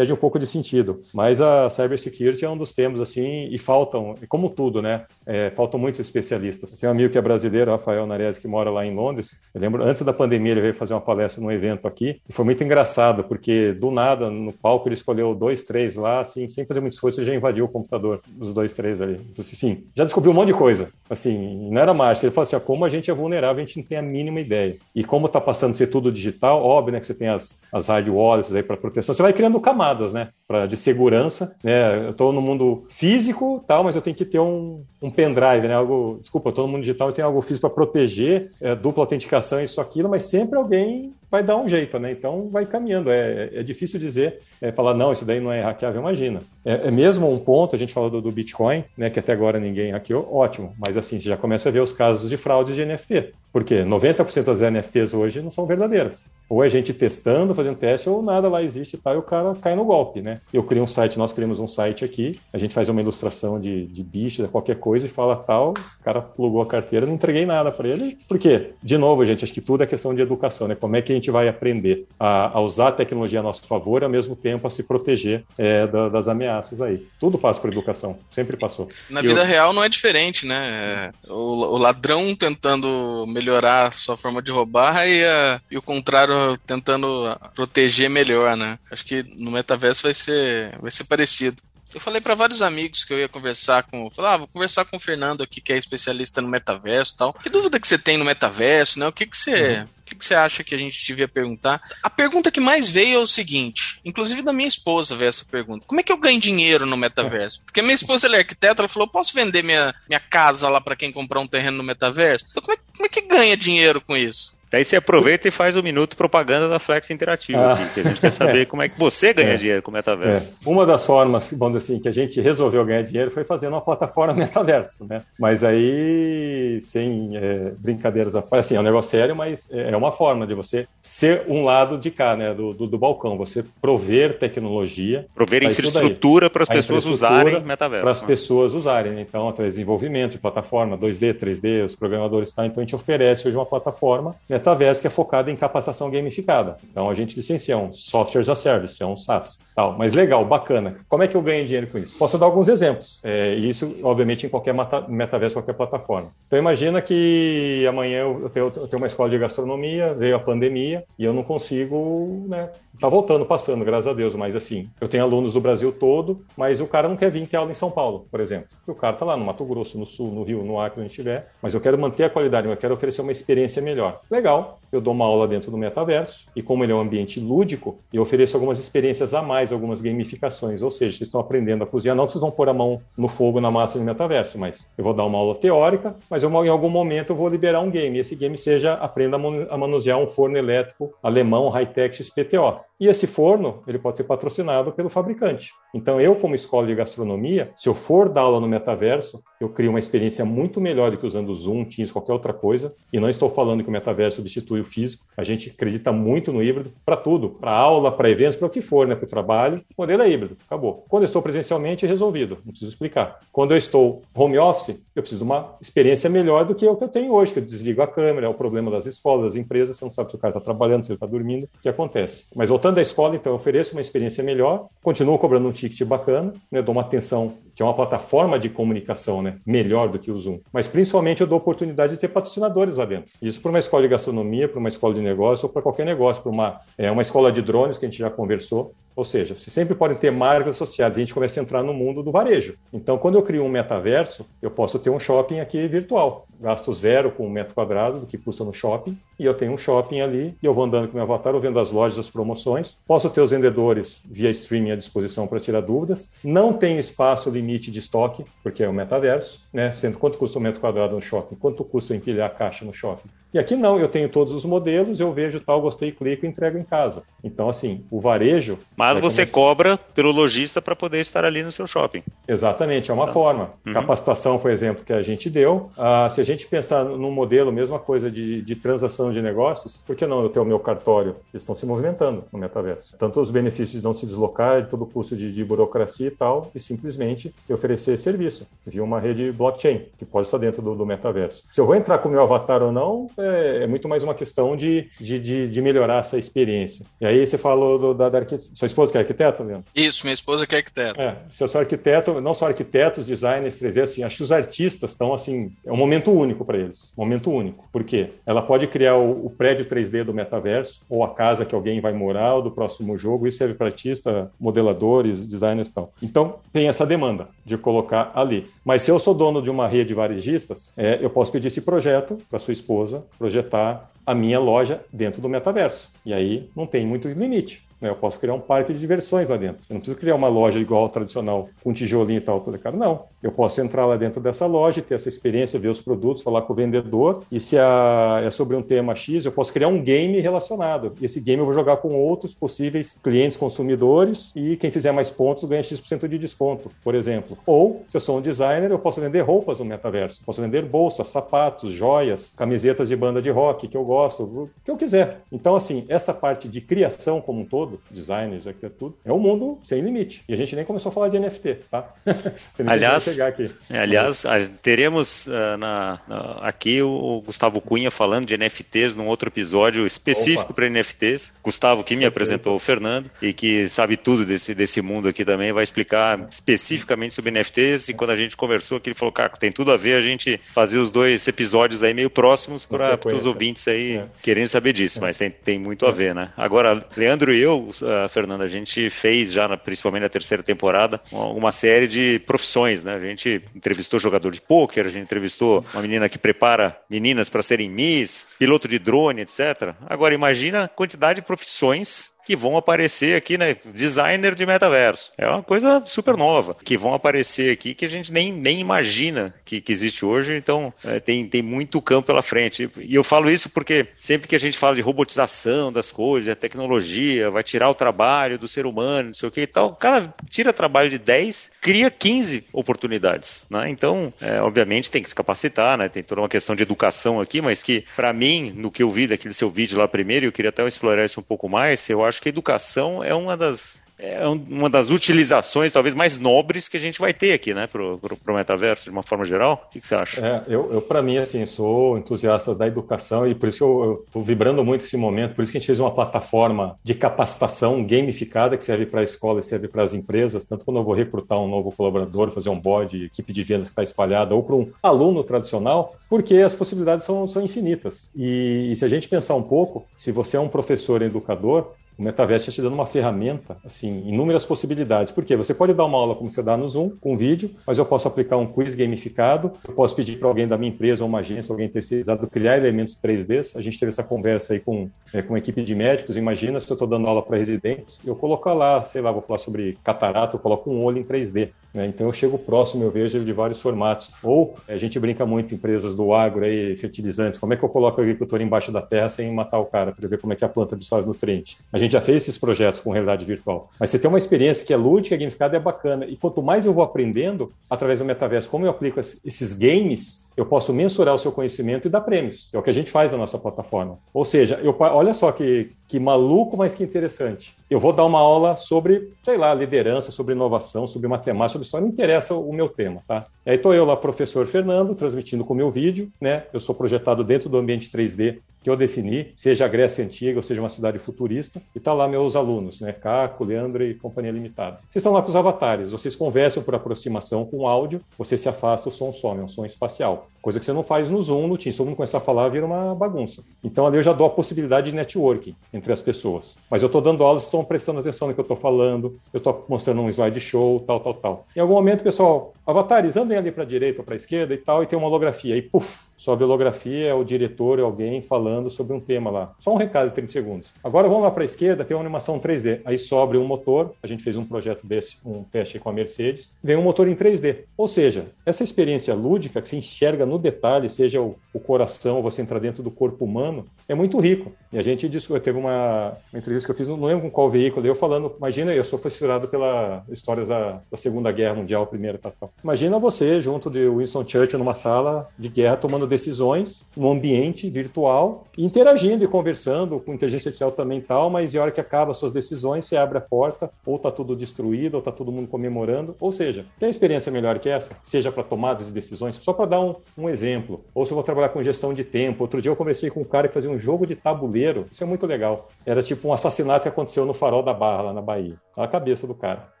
perde um pouco de sentido. Mas a cybersecurity é um dos temas, assim, e faltam, como tudo, né? É, faltam muitos especialistas. Tem um amigo que é brasileiro, Rafael Nares, que mora lá em Londres. Eu lembro, antes da pandemia, ele veio fazer uma palestra num evento aqui, e foi muito engraçado, porque do nada, no palco, ele escolheu dois, três lá, assim, sem fazer muito esforço, ele já invadiu o computador dos dois, três ali. Então, assim, sim, já descobriu um monte de coisa. Assim, não era mágica. Ele falou assim: como a gente é vulnerável, a gente não tem a mínima ideia. E como está passando a ser tudo digital, óbvio, né, que você tem as, as hard wallets aí para proteção, você vai criando camadas, né, pra, de segurança. Né? Eu estou no mundo físico, tal, mas eu tenho que ter um, um pendrive, né, algo. Desculpa, eu estou no mundo digital, eu tenho algo físico para proteger, é, dupla autenticação, isso, aquilo, mas sempre alguém vai dar um jeito, né? Então vai caminhando. É, é difícil dizer, é, falar, não, isso daí não é hackeável, imagina. É, é mesmo um ponto, a gente falou do, do, Bitcoin, né? Que até agora ninguém hackeou, ótimo. Mas assim, você já começa a ver os casos de fraude de NFT. Porque 90% das NFTs hoje não são verdadeiras. Ou é gente testando, fazendo teste, ou nada lá existe tá, e o cara cai no golpe, né? Eu crio um site, nós criamos um site aqui, a gente faz uma ilustração de, de bicho, qualquer coisa, e fala tal, o cara plugou a carteira, não entreguei nada para ele. Por quê? De novo, gente, acho que tudo é questão de educação, né? Como é que a gente vai aprender a, a usar a tecnologia a nosso favor e ao mesmo tempo a se proteger é, da, das ameaças aí. Tudo passa por educação, sempre passou. Na vida real não é diferente, né? O, o ladrão tentando melhorar a sua forma de roubar e, a, e o contrário tentando proteger melhor, né? Acho que no metaverso vai ser, vai ser parecido. Eu falei para vários amigos que eu ia conversar com. Falar, ah, vou conversar com o Fernando aqui, que é especialista no metaverso e tal. Que dúvida que você tem no metaverso, né? O que, que você. Uhum. O que, que você acha que a gente devia perguntar? A pergunta que mais veio é o seguinte: inclusive da minha esposa veio essa pergunta. Como é que eu ganho dinheiro no metaverso? Porque minha esposa ela é arquiteta, ela falou: posso vender minha, minha casa lá para quem comprar um terreno no metaverso? Então, como é, como é que ganha dinheiro com isso? Daí você aproveita e faz o um minuto propaganda da Flex Interativo, ah. aqui, que a gente quer saber é. como é que você ganha é. dinheiro com o metaverso. É. Uma das formas, vamos dizer assim, que a gente resolveu ganhar dinheiro foi fazendo uma plataforma metaverso, né? Mas aí, sem é, brincadeiras, assim, é um negócio sério, mas é uma forma de você ser um lado de cá, né, do, do, do balcão, você prover tecnologia. Prover infraestrutura para as pessoas usarem metaverso. Para as né? pessoas usarem, então, através de desenvolvimento de plataforma, 2D, 3D, os programadores, tá? Então a gente oferece hoje uma plataforma metaverso que é focada em capacitação gamificada. Então a gente licencia um software as a service, é um SaaS. Tal. Mas legal, bacana. Como é que eu ganho dinheiro com isso? Posso dar alguns exemplos. É, isso, obviamente, em qualquer metaverso, qualquer plataforma. Então imagina que amanhã eu tenho, eu tenho uma escola de gastronomia, veio a pandemia e eu não consigo, né? Tá voltando, passando, graças a Deus, mas assim, eu tenho alunos do Brasil todo, mas o cara não quer vir ter aula em São Paulo, por exemplo. O cara tá lá no Mato Grosso, no Sul, no Rio, no Acre, onde estiver, mas eu quero manter a qualidade, eu quero oferecer uma experiência melhor. Legal, eu dou uma aula dentro do metaverso e como ele é um ambiente lúdico, eu ofereço algumas experiências a mais, algumas gamificações, ou seja, vocês estão aprendendo a cozinhar, não vocês vão pôr a mão no fogo na massa do metaverso, mas eu vou dar uma aula teórica, mas eu, em algum momento eu vou liberar um game, e esse game seja aprenda a manusear um forno elétrico alemão high-tech XPTO. E esse forno, ele pode ser patrocinado pelo fabricante. Então, eu, como escola de gastronomia, se eu for dar aula no metaverso, eu crio uma experiência muito melhor do que usando Zoom, Teams, qualquer outra coisa. E não estou falando que o metaverso substitui o físico. A gente acredita muito no híbrido para tudo, para aula, para eventos, para o que for, né? Para o trabalho. O modelo é híbrido, acabou. Quando eu estou presencialmente, é resolvido, não preciso explicar. Quando eu estou home office, eu preciso de uma experiência melhor do que o que eu tenho hoje, que eu desligo a câmera, é o problema das escolas, das empresas, você não sabe se o cara está trabalhando, se ele está dormindo, o que acontece. Mas voltando da escola, então eu ofereço uma experiência melhor, continuo cobrando um ticket bacana, né, dou uma atenção, que é uma plataforma de comunicação né, melhor do que o Zoom. Mas principalmente eu dou oportunidade de ter patrocinadores lá dentro. Isso para uma escola de gastronomia, para uma escola de negócio ou para qualquer negócio, para uma, é, uma escola de drones que a gente já conversou. Ou seja, você sempre pode ter marcas associadas. A gente começa a entrar no mundo do varejo. Então, quando eu crio um metaverso, eu posso ter um shopping aqui virtual. Gasto zero com um metro quadrado do que custa no shopping. E eu tenho um shopping ali e eu vou andando com meu avatar, eu vendo as lojas, as promoções. Posso ter os vendedores via streaming à disposição para tirar dúvidas. Não tem espaço limite de estoque, porque é o metaverso, né? Sendo quanto custa um metro quadrado no shopping, quanto custa empilhar a caixa no shopping. E aqui não, eu tenho todos os modelos, eu vejo tal, gostei, clico e entrego em casa. Então, assim, o varejo. Mas você começar... cobra pelo lojista para poder estar ali no seu shopping. Exatamente, é uma tá. forma. Uhum. Capacitação foi exemplo que a gente deu. Ah, se a gente pensar num modelo, mesma coisa de, de transação de negócios, por que não eu ter o meu cartório? Eles estão se movimentando no metaverso. Tanto os benefícios de não se deslocar, de todo o custo de, de burocracia e tal, e simplesmente oferecer serviço via uma rede blockchain, que pode estar dentro do, do metaverso. Se eu vou entrar com o meu avatar ou não, é, é muito mais uma questão de, de, de, de, melhorar essa experiência. E aí você falou do, da, da arquitetura. Sua esposa que é arquiteta, Leandro? Isso, minha esposa que é arquiteta. É, se eu sou arquiteto, não só arquitetos, designers, 3D, assim, acho que os artistas estão, assim, é um momento único para eles. Momento único. Por quê? Ela pode criar o, o, prédio 3D do metaverso, ou a casa que alguém vai morar, ou do próximo jogo. Isso serve para artista, modeladores, designers e tal. Então, tem essa demanda de colocar ali. Mas se eu sou dono de uma rede de varejistas, é, eu posso pedir esse projeto para sua esposa, projetar a minha loja dentro do metaverso. E aí não tem muito limite. Né? Eu posso criar um parque de diversões lá dentro. Eu não preciso criar uma loja igual tradicional, com tijolinho e tal, tudo cara. Não. Eu posso entrar lá dentro dessa loja, ter essa experiência, ver os produtos, falar com o vendedor. E se a, é sobre um tema X, eu posso criar um game relacionado. E esse game eu vou jogar com outros possíveis clientes consumidores e quem fizer mais pontos ganha X% de desconto, por exemplo. Ou, se eu sou um designer, eu posso vender roupas no metaverso. Posso vender bolsas, sapatos, joias, camisetas de banda de rock que eu gosto, o que eu quiser. Então, assim, essa parte de criação como um todo, designers, aqui é tudo, é um mundo sem limite. E a gente nem começou a falar de NFT, tá? Aliás, chegar aqui. É, aliás, teremos uh, na, na, aqui o Gustavo Cunha falando de NFTs num outro episódio específico para NFTs. Gustavo que me apresentou o Fernando e que sabe tudo desse, desse mundo aqui também, vai explicar especificamente sobre NFTs. E quando a gente conversou aqui, ele falou, Caco, tem tudo a ver a gente fazer os dois episódios aí meio próximos para os ouvintes aí é. querendo saber disso, é. mas tem, tem muito a é. ver, né? Agora, Leandro e eu, uh, Fernando, a gente fez já, na, principalmente na terceira temporada, uma, uma série de profissões, né? gente entrevistou jogador de pôquer, a gente entrevistou uma menina que prepara meninas para serem Miss, piloto de drone, etc. Agora, imagina a quantidade de profissões que vão aparecer aqui, né? Designer de metaverso. É uma coisa super nova, que vão aparecer aqui que a gente nem, nem imagina que, que existe hoje. Então, é, tem, tem muito campo pela frente. E eu falo isso porque sempre que a gente fala de robotização das coisas, a tecnologia, vai tirar o trabalho do ser humano, não sei o que e tal, cara tira trabalho de 10, cria 15 oportunidades. Né? Então, é, obviamente, tem que se capacitar, né? tem toda uma questão de educação aqui, mas que, para mim, no que eu vi daquele seu vídeo lá primeiro, eu queria até explorar isso um pouco mais, eu acho que a educação é uma das é uma das utilizações talvez mais nobres que a gente vai ter aqui, né, para o metaverso, de uma forma geral. O que, que você acha? É, eu, eu para mim, assim, sou entusiasta da educação e por isso que eu estou vibrando muito esse momento, por isso que a gente fez uma plataforma de capacitação gamificada que serve para a escola e serve para as empresas, tanto quando eu vou recrutar um novo colaborador, fazer um board, equipe de vendas que está espalhada, ou para um aluno tradicional, porque as possibilidades são, são infinitas. E, e se a gente pensar um pouco, se você é um professor educador, o metaverso está te dando uma ferramenta, assim, inúmeras possibilidades. Porque você pode dar uma aula como você dá no Zoom, com vídeo, mas eu posso aplicar um quiz gamificado, eu posso pedir para alguém da minha empresa ou uma agência, alguém terceirizado, criar elementos 3D. A gente teve essa conversa aí com, é, com uma equipe de médicos. Imagina se eu estou dando aula para residentes, eu colocar lá, sei lá, vou falar sobre catarata, eu coloco um olho em 3D. Né? Então eu chego próximo, eu vejo ele de vários formatos. Ou a gente brinca muito, empresas do agro aí, fertilizantes, como é que eu coloco o agricultor embaixo da terra sem matar o cara, para ver como é que a planta absorve nutriente. A gente já fez esses projetos com realidade virtual. Mas você tem uma experiência que é lúdica, gamificada e é bacana. E quanto mais eu vou aprendendo através do metaverso, como eu aplico esses games, eu posso mensurar o seu conhecimento e dar prêmios. É o que a gente faz na nossa plataforma. Ou seja, eu, olha só que, que maluco, mas que interessante. Eu vou dar uma aula sobre, sei lá, liderança, sobre inovação, sobre matemática, sobre história, não interessa o meu tema, tá? Aí estou eu lá, professor Fernando, transmitindo com o meu vídeo, né? Eu sou projetado dentro do ambiente 3D que eu defini, seja a Grécia Antiga ou seja uma cidade futurista, e tá lá meus alunos, né? Caco, Leandro e Companhia Limitada. Vocês estão lá com os avatares, vocês conversam por aproximação com áudio, você se afasta, o som some, é um som espacial. Coisa que você não faz no Zoom, no Teams. Todo mundo começar a falar, vira uma bagunça. Então ali eu já dou a possibilidade de networking entre as pessoas. Mas eu estou dando aula, estão prestando atenção no que eu estou falando, eu estou mostrando um slideshow, tal, tal, tal. Em algum momento, pessoal, avatares, andem ali para a direita ou para a esquerda e tal, e tem uma holografia. E puf, sobe a holografia, é o diretor, é alguém falando sobre um tema lá. Só um recado de 30 segundos. Agora vamos lá para a esquerda, tem uma animação 3D. Aí sobe um motor, a gente fez um projeto desse, um teste com a Mercedes, vem um motor em 3D. Ou seja, essa experiência lúdica que se enxerga no detalhe, seja o, o coração, você entrar dentro do corpo humano, é muito rico. E a gente disse, teve uma, uma entrevista que eu fiz, não lembro com qual veículo, eu falando, imagina, eu sou fascinado pela histórias da, da Segunda Guerra Mundial, primeira, tal, tal. Imagina você junto de Winston Churchill numa sala de guerra tomando decisões, num ambiente virtual, interagindo e conversando com inteligência artificial também tal, mas e a hora que acaba suas decisões, você abre a porta, ou tá tudo destruído, ou tá todo mundo comemorando. Ou seja, tem experiência melhor que essa? Seja para tomadas de decisões, só para dar um, um exemplo. Ou se eu vou trabalhar com gestão de tempo. Outro dia eu conversei com um cara que fazia um jogo de tabuleiro. Isso é muito legal. Era tipo um assassinato que aconteceu no Farol da Barra, lá na Bahia. A cabeça do cara. O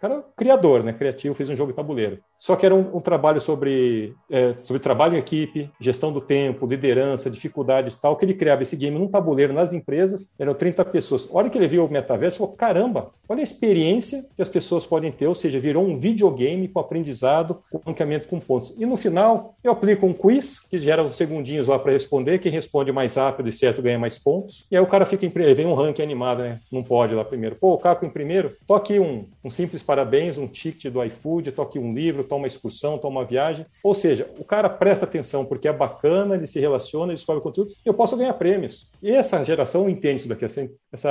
cara criador, né? Criativo, fez um jogo de tabuleiro. Só que era um, um trabalho sobre, é, sobre trabalho em equipe, gestão do tempo, liderança, dificuldades tal, que ele criava esse game num tabuleiro nas empresas, eram 30 pessoas. A hora que ele viu o metaverso, falou: caramba, olha a experiência que as pessoas podem ter, ou seja, virou um videogame com aprendizado, com ranqueamento com pontos. E no final, eu aplico um quiz, que gera uns segundinhos lá para responder, quem responde mais rápido e certo ganha mais pontos. E aí o cara fica em primeiro, vem um ranking animado, né? Não pode lá primeiro. Pô, o Caco em primeiro, toque um, um simples parabéns, um ticket do iFood, toque um livro, toma uma excursão, toma uma viagem. Ou seja, o cara presta atenção porque é bacana, ele se relaciona, ele descobre conteúdo, eu posso ganhar prêmios. E essa geração entende isso daqui. Essa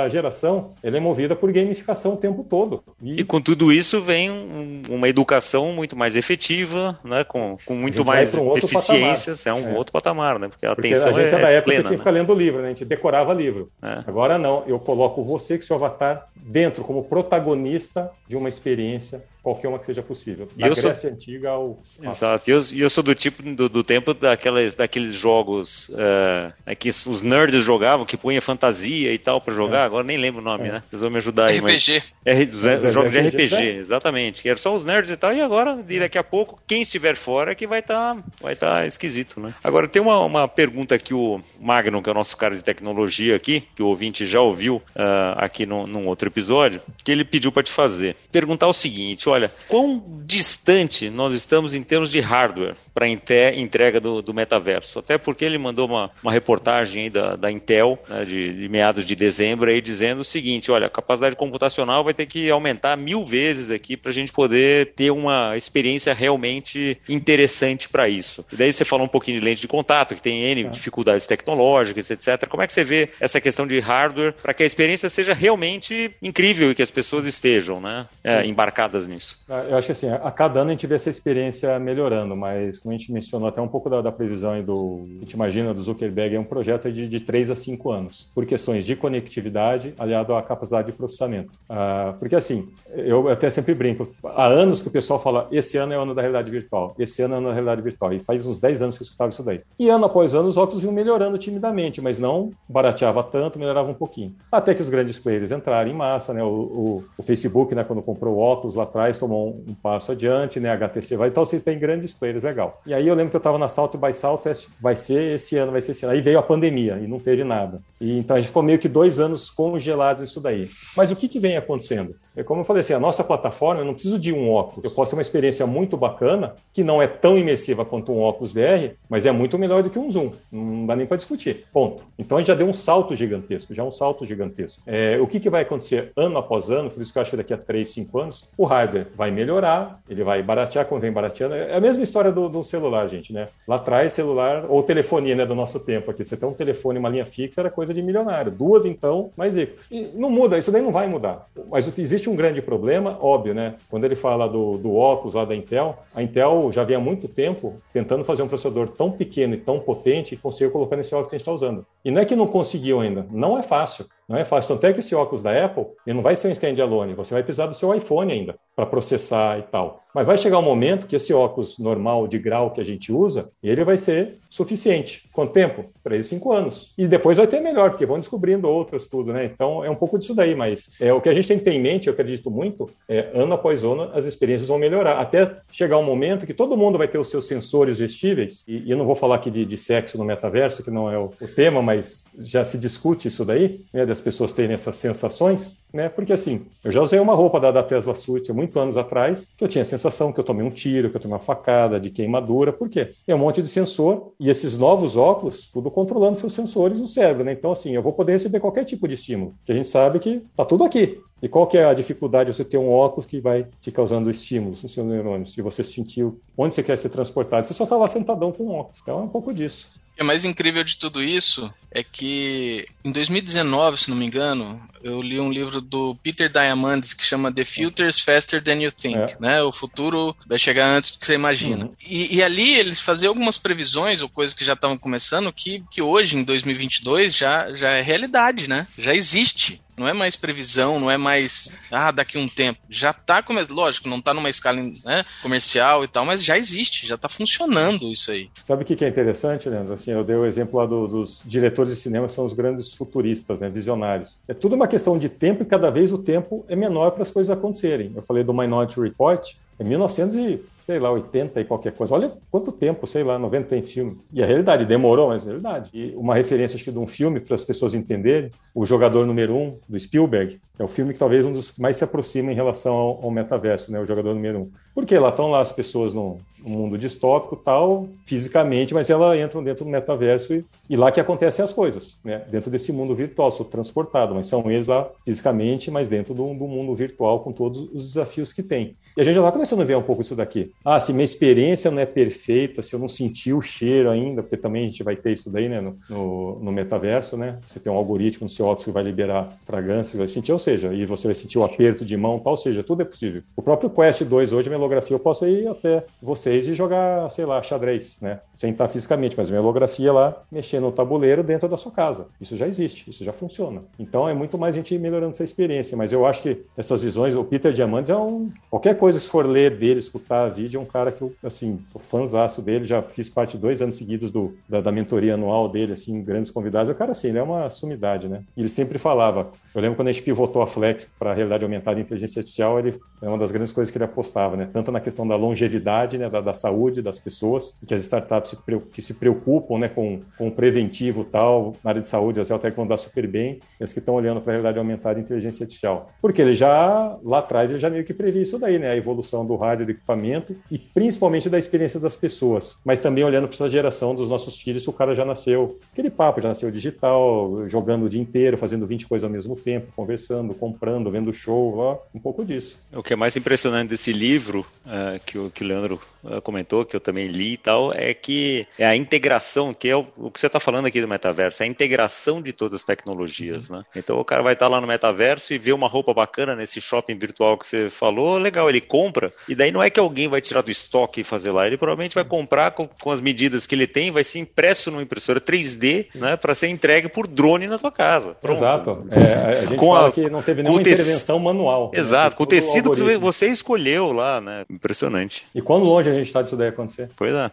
geração ela é movida por gamificação o tempo todo. E, e com tudo isso vem um, uma educação muito mais efetiva, né? com, com muito mais um eficiências, é um é. outro patamar, né? Porque a porque atenção a gente é, é da época plena, que tinha que ficar né? lendo livro, né? A gente decorava livro. É. Agora não, eu coloco você, que seu avatar, dentro como protagonista de uma experiência qualquer uma que seja possível. Da eu Grécia sou... Antiga ao. Exato. E eu, eu, sou do tipo do, do tempo daquelas, daqueles jogos uh, que os nerds jogavam, que punha fantasia e tal para jogar. É. Agora nem lembro o nome, é. né? Vocês vão me ajudar aí. RPG. Mas... Os, é, jogos de RPG, exatamente. Que eram só os nerds e tal. E agora, e daqui a pouco, quem estiver fora é que vai estar tá, vai tá esquisito, né? Agora, tem uma, uma pergunta que o Magno, que é o nosso cara de tecnologia aqui, que o ouvinte já ouviu uh, aqui no, num outro episódio, que ele pediu para te fazer. Perguntar o seguinte: olha, quão distante nós estamos em termos de hardware para entrega do, do, metaverso? Até porque ele mandou uma, uma reportagem da, da Intel, né, de, de, meados de dezembro, aí, dizendo o seguinte: olha, a capacidade computacional vai ter que aumentar mil vezes aqui para a gente poder ter uma experiência realmente interessante para isso. E daí você falou um pouquinho de lente de contato, que tem N é. dificuldades tecnológicas, etc. Como é que você vê essa questão de hardware para que a experiência seja realmente incrível e que as pessoas estejam né, é, embarcadas nisso? Ah, eu acho que assim, a cada ano a gente vê essa experiência melhorando, mas como a gente mencionou até um pouco da, da previsão do, a gente imagina do Zuckerberg, é um projeto de, de 3 a 5 anos, por questões de conectividade aliado à capacidade de processamento. Ah, porque assim, eu até sempre brinco, há anos que o pessoal fala, esse ano é o ano da realidade virtual, esse ano é o ano da realidade virtual, e faz uns 10 anos que eu escutava isso daí. E ano após ano os óculos iam melhorando timidamente, mas não barateava tanto, melhorava um pouquinho. Até que os grandes players entraram em massa, né? O, o, o Facebook, né, quando comprou o óculos lá atrás, tomou um, um passo adiante, né? HTC vai, então você tem grandes players, legal. E aí eu lembro que eu estava na South by Southwest, vai ser esse ano, vai ser esse ano. Aí veio a pandemia e não teve nada. E então a gente ficou meio que dois anos congelados isso daí. Mas o que, que vem acontecendo? É como eu falei assim, a nossa plataforma, eu não preciso de um óculos. Eu posso ter uma experiência muito bacana, que não é tão imersiva quanto um óculos VR, mas é muito melhor do que um Zoom. Não dá nem para discutir. Ponto. Então a gente já deu um salto gigantesco, já um salto gigantesco. É, o que, que vai acontecer ano após ano, por isso que eu acho que daqui a 3, 5 anos, o hardware vai melhorar, ele vai baratear como vem barateando. É a mesma história do, do celular, gente, né? Lá atrás, celular, ou telefonia, né, do nosso tempo aqui. Você tem um telefone, uma linha fixa, era coisa de milionário. Duas, então, mas e, e não muda, isso daí não vai mudar. Mas existe um grande problema, óbvio, né? Quando ele fala do, do óculos lá da Intel, a Intel já vem muito tempo tentando fazer um processador tão pequeno e tão potente que conseguiu colocar nesse óculos que a gente está usando. E não é que não conseguiu ainda, não é fácil. Não é fácil. Tanto é que esse óculos da Apple, ele não vai ser um standalone, você vai precisar do seu iPhone ainda para processar e tal. Mas vai chegar um momento que esse óculos normal de grau que a gente usa, ele vai ser suficiente. Quanto tempo? Três, cinco anos. E depois vai ter melhor, porque vão descobrindo outras tudo, né? Então é um pouco disso daí, mas é o que a gente tem que ter em mente, eu acredito muito, é ano após ano as experiências vão melhorar. Até chegar um momento que todo mundo vai ter os seus sensores vestíveis, e, e eu não vou falar aqui de, de, sexo no metaverso, que não é o, o tema, mas já se discute isso daí, né, das pessoas terem essas sensações, né? Porque assim, eu já usei uma roupa da, da Tesla Suit há muito anos atrás, que eu tinha a sensação que eu tomei um tiro, que eu tomei uma facada, de queimadura, por quê? É um monte de sensor e esses novos óculos, tudo controlando seus sensores no cérebro, né? Então, assim, eu vou poder receber qualquer tipo de estímulo, que a gente sabe que tá tudo aqui. E qual que é a dificuldade de você ter um óculos que vai te causando estímulos nos seus neurônios? E você sentiu onde você quer ser transportado. Você só está lá sentadão com um óculos. Então é um pouco disso. O mais incrível de tudo isso é que em 2019, se não me engano, eu li um livro do Peter Diamandis que chama The Futures Faster Than You Think, é. né? O futuro vai chegar antes do que você imagina. Uhum. E, e, ali eles faziam algumas previsões ou coisas que já estavam começando que, que hoje, em 2022, já, já é realidade, né? Já existe. Não é mais previsão, não é mais, ah, daqui um tempo. Já tá, lógico, não tá numa escala né, comercial e tal, mas já existe, já tá funcionando isso aí. Sabe o que é interessante, Leandro? Assim, eu dei o exemplo lá do, dos diretores de cinema, são os grandes futuristas, né, visionários. É tudo uma questão de tempo e cada vez o tempo é menor para as coisas acontecerem. Eu falei do Minority Report, em 1900 e sei lá, 80 e qualquer coisa. Olha quanto tempo, sei lá, 90 tem filme. E a realidade, demorou, mas é realidade. E uma referência, acho que, de um filme, para as pessoas entenderem, o Jogador Número Um, do Spielberg, é o filme que talvez um dos que mais se aproxima em relação ao, ao metaverso, né, o Jogador Número Um. Porque lá estão lá as pessoas no, no, mundo distópico, tal, fisicamente, mas elas entram dentro do metaverso e, e lá que acontecem as coisas, né? Dentro desse mundo virtual, sou transportado, mas são eles lá fisicamente, mas dentro do, do mundo virtual com todos os desafios que tem. E a gente já está começando a ver um pouco isso daqui. Ah, se minha experiência não é perfeita, se eu não senti o cheiro ainda, porque também a gente vai ter isso daí, né, no, no, no metaverso, né? Você tem um algoritmo no seu óculos que vai liberar fragrância, vai sentir, ou seja, e você vai sentir o aperto de mão, tal, ou seja, tudo é possível. O próprio Quest 2 hoje, melografia, eu posso ir até vocês e jogar, sei lá, xadrez, né? Sem estar fisicamente, mas melografia lá, mexendo no tabuleiro dentro da sua casa. Isso já existe, isso já funciona. Então é muito mais a gente melhorando essa experiência, mas eu acho que essas visões, o Peter Diamandis é um... Qualquer coisa que for ler dele, escutar vídeo, é um cara que eu, assim, sou fãzaço dele, já fiz parte dois anos seguidos do, da, da, mentoria anual dele, assim, grandes convidados. O cara, assim, ele é uma sumidade, né? E ele sempre falava, eu lembro quando a gente pivotou a Flex para a realidade aumentada e inteligência artificial, ele é uma das grandes coisas que ele apostava, né? Tanto na questão da longevidade, né, da, da saúde das pessoas, que as startups se, que se preocupam, né, com, com preventivo tal, na área de saúde, a Zeltec vão dar super bem, eles que estão olhando para a realidade aumentada e inteligência artificial. Porque ele já, lá atrás, ele já meio que previu isso daí, né? A evolução do hardware do equipamento e principalmente da experiência das pessoas. Mas também olhando para essa geração dos nossos filhos, o cara já nasceu, aquele papo, já nasceu digital, jogando o dia inteiro, fazendo 20 coisas ao mesmo tempo, conversando, comprando, vendo show, ó, um pouco disso. O que é mais impressionante desse livro uh, que, o, que o Leandro comentou, que eu também li e tal, é que é a integração, que é o, o que você está falando aqui do metaverso, é a integração de todas as tecnologias, uhum. né? Então o cara vai estar tá lá no metaverso e vê uma roupa bacana nesse shopping virtual que você falou, legal, ele compra, e daí não é que alguém vai tirar do estoque e fazer lá, ele provavelmente vai comprar com, com as medidas que ele tem, vai ser impresso numa impressora 3D, né, para ser entregue por drone na tua casa. Pronto. Exato. É, a gente com fala a, que não teve nenhuma intervenção manual. Né? Exato, né? com o tecido que você escolheu lá, né? Impressionante. E quando longe a gente está disso daí acontecer? Pois é.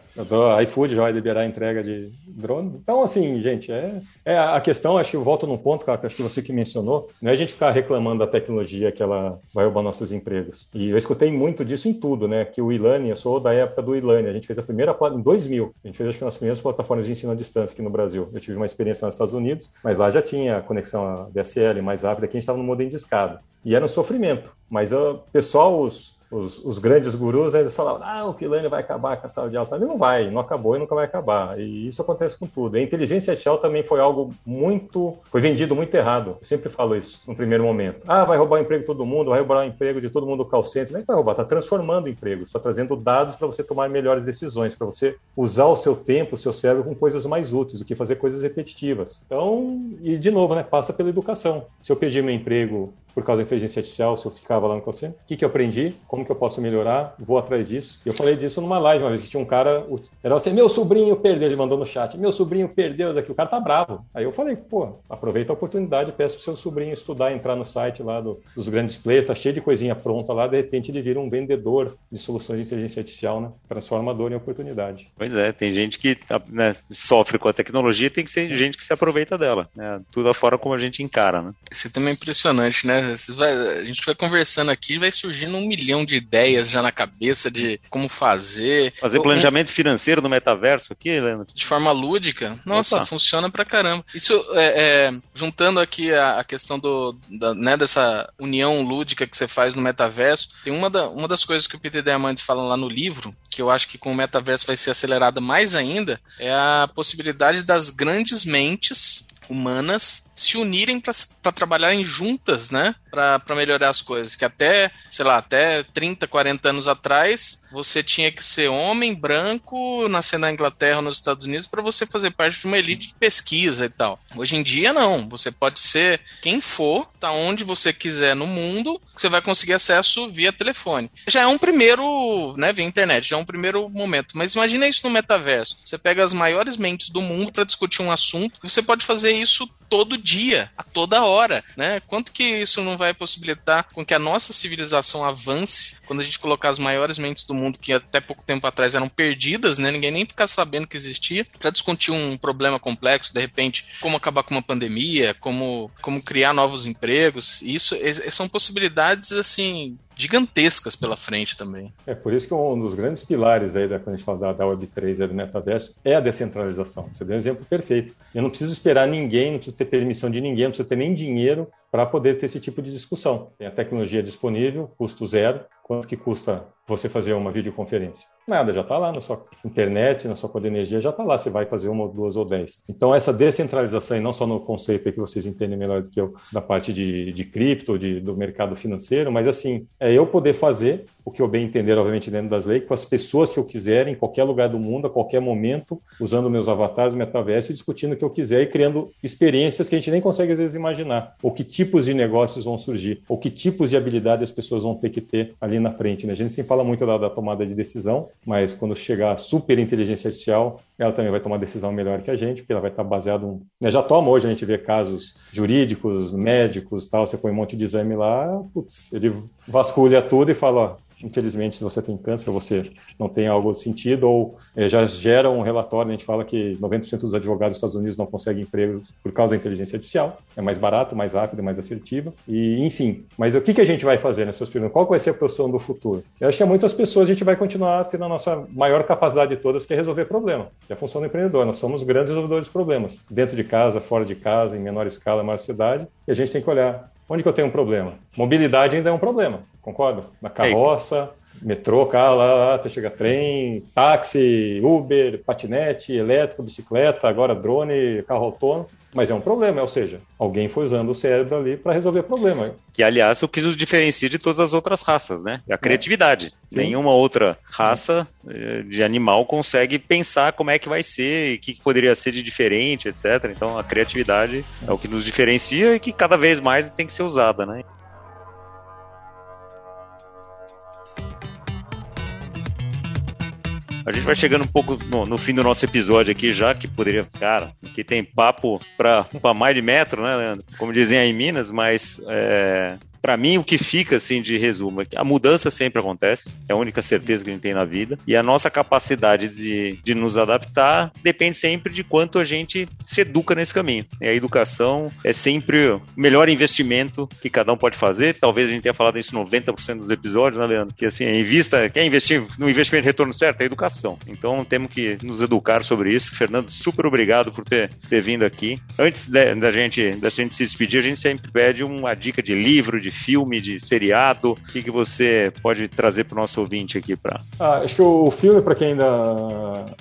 A iFood já vai liberar a entrega de drone. Então, assim, gente, é, é a questão, acho que eu volto num ponto, cara, que acho que você que mencionou, não é a gente ficar reclamando da tecnologia que ela vai roubar nossos empregos. E eu escutei muito disso em tudo, né? Que o e-learning, eu sou da época do e-learning, a gente fez a primeira, em 2000, a gente fez acho que nas primeiras plataformas de ensino à distância aqui no Brasil. Eu tive uma experiência nos Estados Unidos, mas lá já tinha conexão DSL mais rápida, aqui a gente estava no modem de escada. E era um sofrimento. Mas o pessoal, os, os, os, grandes gurus, eles falavam, ah, o Kilane vai acabar com a sala de aula. Ele não vai, não acabou e nunca vai acabar. E isso acontece com tudo. A inteligência artificial também foi algo muito, foi vendido muito errado. Eu sempre falo isso no primeiro momento. Ah, vai roubar o emprego de todo mundo, vai roubar o emprego de todo mundo do call center. Não é que vai roubar, está transformando o emprego, está trazendo dados para você tomar melhores decisões, para você usar o seu tempo, o seu cérebro com coisas mais úteis do que fazer coisas repetitivas. Então, e de novo, né, passa pela educação. Se eu perdi meu emprego por causa da inteligência artificial, se eu ficava lá no call center, o que, que eu aprendi? Como que eu posso melhorar? Vou atrás disso. E eu falei disso numa live uma vez, que tinha um cara, era assim, meu sobrinho perdeu, ele mandou no chat, meu sobrinho perdeu aqui, o cara tá bravo. Aí eu falei, pô, aproveita a oportunidade, peço pro seu sobrinho estudar, entrar no site lá do, dos grandes players, tá cheio de coisinha pronta lá, de repente ele vira um vendedor de soluções de inteligência artificial, né? Transformador em oportunidade. Pois é, tem gente que né, sofre com a tecnologia, tem que ser gente que se aproveita dela, né? Tudo afora como a gente encara, né? Isso também é impressionante, né? Vai, a gente vai conversando aqui, vai surgindo um milhão de ideias já na cabeça de como fazer. Fazer planejamento um... financeiro no metaverso aqui, Leandro? De forma lúdica. Nossa, Opa. funciona pra caramba. Isso, é, é, juntando aqui a, a questão do, da, né, dessa união lúdica que você faz no metaverso, tem uma, da, uma das coisas que o Peter Diamandis fala lá no livro, que eu acho que com o metaverso vai ser acelerada mais ainda, é a possibilidade das grandes mentes humanas se unirem para trabalharem juntas, né? Para melhorar as coisas. Que até, sei lá, até 30, 40 anos atrás, você tinha que ser homem, branco, nascer na Inglaterra ou nos Estados Unidos para você fazer parte de uma elite de pesquisa e tal. Hoje em dia, não. Você pode ser quem for, tá onde você quiser no mundo, você vai conseguir acesso via telefone. Já é um primeiro, né, via internet, já é um primeiro momento. Mas imagina isso no metaverso. Você pega as maiores mentes do mundo para discutir um assunto, você pode fazer isso todo dia, a toda hora, né? Quanto que isso não vai possibilitar com que a nossa civilização avance quando a gente colocar as maiores mentes do mundo que até pouco tempo atrás eram perdidas, né? Ninguém nem ficava sabendo que existia, para discutir um problema complexo, de repente, como acabar com uma pandemia, como como criar novos empregos. Isso são possibilidades assim gigantescas pela frente também. É por isso que um dos grandes pilares aí da, quando a gente fala da, da Web3 e do metaverso é a descentralização. Você deu um exemplo perfeito. Eu não preciso esperar ninguém, não preciso ter permissão de ninguém, não preciso ter nem dinheiro para poder ter esse tipo de discussão. Tem a tecnologia disponível, custo zero. Quanto que custa você fazer uma videoconferência? Nada, já está lá na sua internet, na sua conta de energia, já está lá. Você vai fazer uma, duas ou dez. Então, essa descentralização, e não só no conceito que vocês entendem melhor do que eu, da parte de, de cripto, de, do mercado financeiro, mas assim, é eu poder fazer o que eu bem entender, obviamente, dentro das leis, com as pessoas que eu quiser, em qualquer lugar do mundo, a qualquer momento, usando meus avatares, metaverso, discutindo o que eu quiser e criando experiências que a gente nem consegue, às vezes, imaginar. Ou que tipos de negócios vão surgir, ou que tipos de habilidade as pessoas vão ter que ter ali na frente. Né? A gente sempre fala muito da, da tomada de decisão, mas quando chegar a super inteligência artificial, ela também vai tomar decisão melhor que a gente, porque ela vai estar baseada. Um... Né, já toma hoje, a gente vê casos jurídicos, médicos tal, você põe um monte de exame lá, putz, ele vasculha tudo e fala, infelizmente, se você tem câncer, você não tem algo sentido, ou é, já gera um relatório, a gente fala que 90% dos advogados dos Estados Unidos não conseguem emprego por causa da inteligência artificial, é mais barato, mais rápido, mais assertivo, e enfim. Mas o que, que a gente vai fazer nessas perguntas? Qual vai ser a posição do futuro? Eu acho que há muitas pessoas a gente vai continuar tendo a nossa maior capacidade de todas, que é resolver problema, que é a função do empreendedor. Nós somos grandes resolvedores de problemas, dentro de casa, fora de casa, em menor escala, maior cidade, e a gente tem que olhar onde que eu tenho um problema. Mobilidade ainda é um problema, concordo? Na carroça, metrô, carro, lá, lá, até chegar trem, táxi, Uber, patinete, elétrico, bicicleta, agora drone, carro autônomo. Mas é um problema, ou seja, alguém foi usando o cérebro ali para resolver o problema. Que, aliás, é o que nos diferencia de todas as outras raças, né? É a criatividade. Nenhuma outra raça eh, de animal consegue pensar como é que vai ser e o que poderia ser de diferente, etc. Então, a criatividade é o que nos diferencia e que cada vez mais tem que ser usada, né? A gente vai chegando um pouco no, no, fim do nosso episódio aqui já, que poderia, cara, aqui tem papo para mais de metro, né, Leandro? Como dizem aí em Minas, mas é, para mim, o que fica assim de resumo é que a mudança sempre acontece, é a única certeza que a gente tem na vida, e a nossa capacidade de, de nos adaptar depende sempre de quanto a gente se educa nesse caminho. E a educação é sempre o melhor investimento que cada um pode fazer. Talvez a gente tenha falado isso em 90% dos episódios, né, Leandro? Que assim, invista, quer investir no investimento de retorno certo? É educação. Então temos que nos educar sobre isso. Fernando, super obrigado por ter, ter vindo aqui. Antes da, gente, da gente se despedir, a gente sempre pede uma dica de livro, de de filme, de seriado? O que, que você pode trazer para o nosso ouvinte aqui? Pra... Ah, acho que o filme, para quem ainda.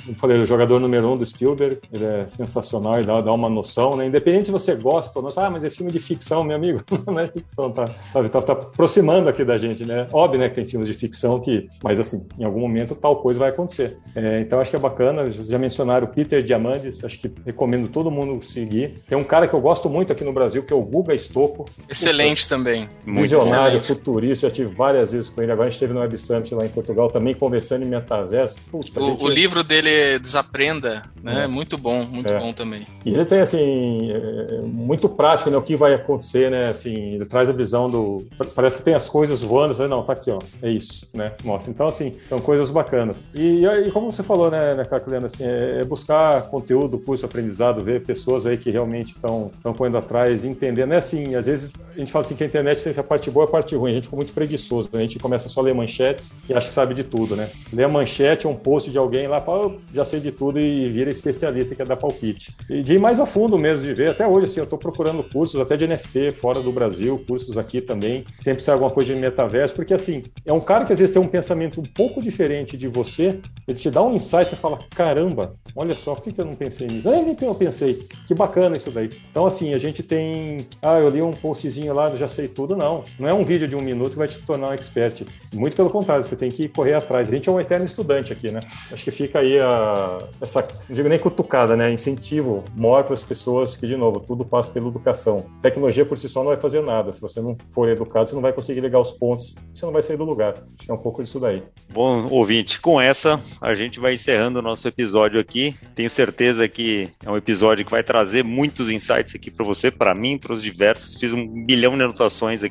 Eu falei, o jogador número um do Spielberg, ele é sensacional e dá, dá uma noção, né? Independente se você gosta ou não, ah, mas é filme de ficção, meu amigo. não é ficção, tá, tá, tá, tá, aproximando aqui da gente, né? Óbvio, né, que tem filmes de ficção que. Mas assim, em algum momento tal coisa vai acontecer. É, então acho que é bacana. Já mencionaram o Peter Diamandis, acho que recomendo todo mundo seguir. Tem um cara que eu gosto muito aqui no Brasil, que é o Guga Estocco. Excelente também. Muito visionário, excelente. futurista, já tive várias vezes com ele. Agora a gente esteve no Web Summit lá em Portugal também conversando em metaverso. Puta, o, gente... o, livro dele Desaprenda, né? É. Muito bom, muito é. bom também. E ele tem assim é, muito prático, né? O que vai acontecer, né? Assim, ele traz a visão do parece que tem as coisas voando, você não, tá aqui, ó, é isso, né? Mostra. Então assim, são coisas bacanas. E, e como você falou, né, né Cacleano, assim, é, é, buscar conteúdo, curso, aprendizado, ver pessoas aí que realmente estão estão correndo atrás, entendendo. É assim, às vezes a gente fala assim que a internet tem essa parte boa e a parte ruim. A gente ficou muito preguiçoso. Né? A gente começa só a ler manchetes e acha que sabe de tudo, né? Lê a manchete, um post de alguém lá, fala, já sei de tudo e vira especialista e quer dar palpite. E de ir mais a fundo mesmo, de ver. Até hoje, assim, eu estou procurando cursos até de NFT fora do Brasil, cursos aqui também. Sempre sai alguma coisa de metaverso, porque assim, é um cara que às vezes tem um pensamento um pouco diferente de você, ele te dá um insight, você fala, caramba, olha só, por que eu não pensei nisso? Ah, nem eu pensei. Que bacana isso daí. Então, assim, a gente tem. Ah, eu li um postzinho lá, já sei tudo. Não. Não é um vídeo de um minuto que vai te tornar um expert. Muito pelo contrário, você tem que correr atrás. A gente é um eterno estudante aqui, né? Acho que fica aí a, essa, não digo nem cutucada, né? Incentivo maior para as pessoas que, de novo, tudo passa pela educação. Tecnologia por si só não vai fazer nada. Se você não for educado, você não vai conseguir ligar os pontos, você não vai sair do lugar. Acho que é um pouco disso daí. Bom, ouvinte, com essa, a gente vai encerrando o nosso episódio aqui. Tenho certeza que é um episódio que vai trazer muitos insights aqui para você, para mim, trouxe diversos. Fiz um bilhão de anotações aqui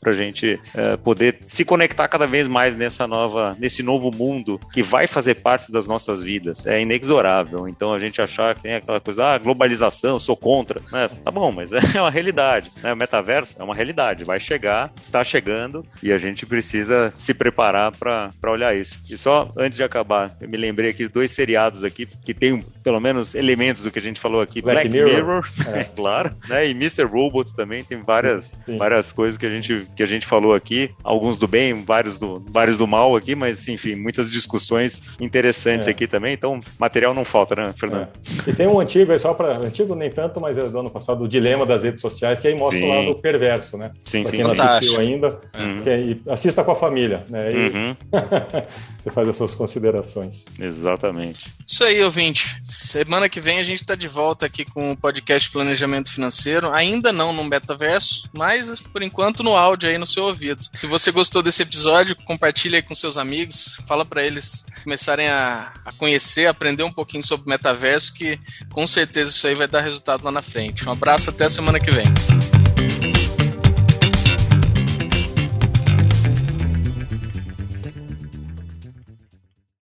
para gente é, poder se conectar cada vez mais nessa nova, nesse novo mundo que vai fazer parte das nossas vidas. É inexorável. Então a gente achar que tem aquela coisa, ah, globalização, sou contra. Né? Tá bom, mas é uma realidade. Né? O metaverso é uma realidade, vai chegar, está chegando e a gente precisa se preparar para olhar isso. E só antes de acabar, eu me lembrei aqui de dois seriados aqui que tem pelo menos elementos do que a gente falou aqui. Black, Black Mirror, Mirror é. claro, né? E Mr. Robot também tem várias, várias coisas que a gente que a gente falou aqui, alguns do bem, vários do, vários do mal aqui, mas enfim, muitas discussões interessantes é. aqui também. Então, material não falta, né, Fernando? É. E tem um antigo, é só para antigo nem tanto, mas é do ano passado, o dilema das redes sociais, que aí mostra sim. o lado perverso, né? Sim, pra sim. Quem não assistiu ainda, uhum. que, assista com a família, né? E uhum. você faz as suas considerações. Exatamente. Isso aí, ouvinte. Semana que vem a gente está de volta aqui com o podcast Planejamento Financeiro. Ainda não no metaverso, mas por enquanto no áudio aí no seu ouvido. Se você gostou desse episódio, compartilhe aí com seus amigos, fala para eles começarem a, a conhecer, aprender um pouquinho sobre metaverso, que com certeza isso aí vai dar resultado lá na frente. Um abraço, até a semana que vem.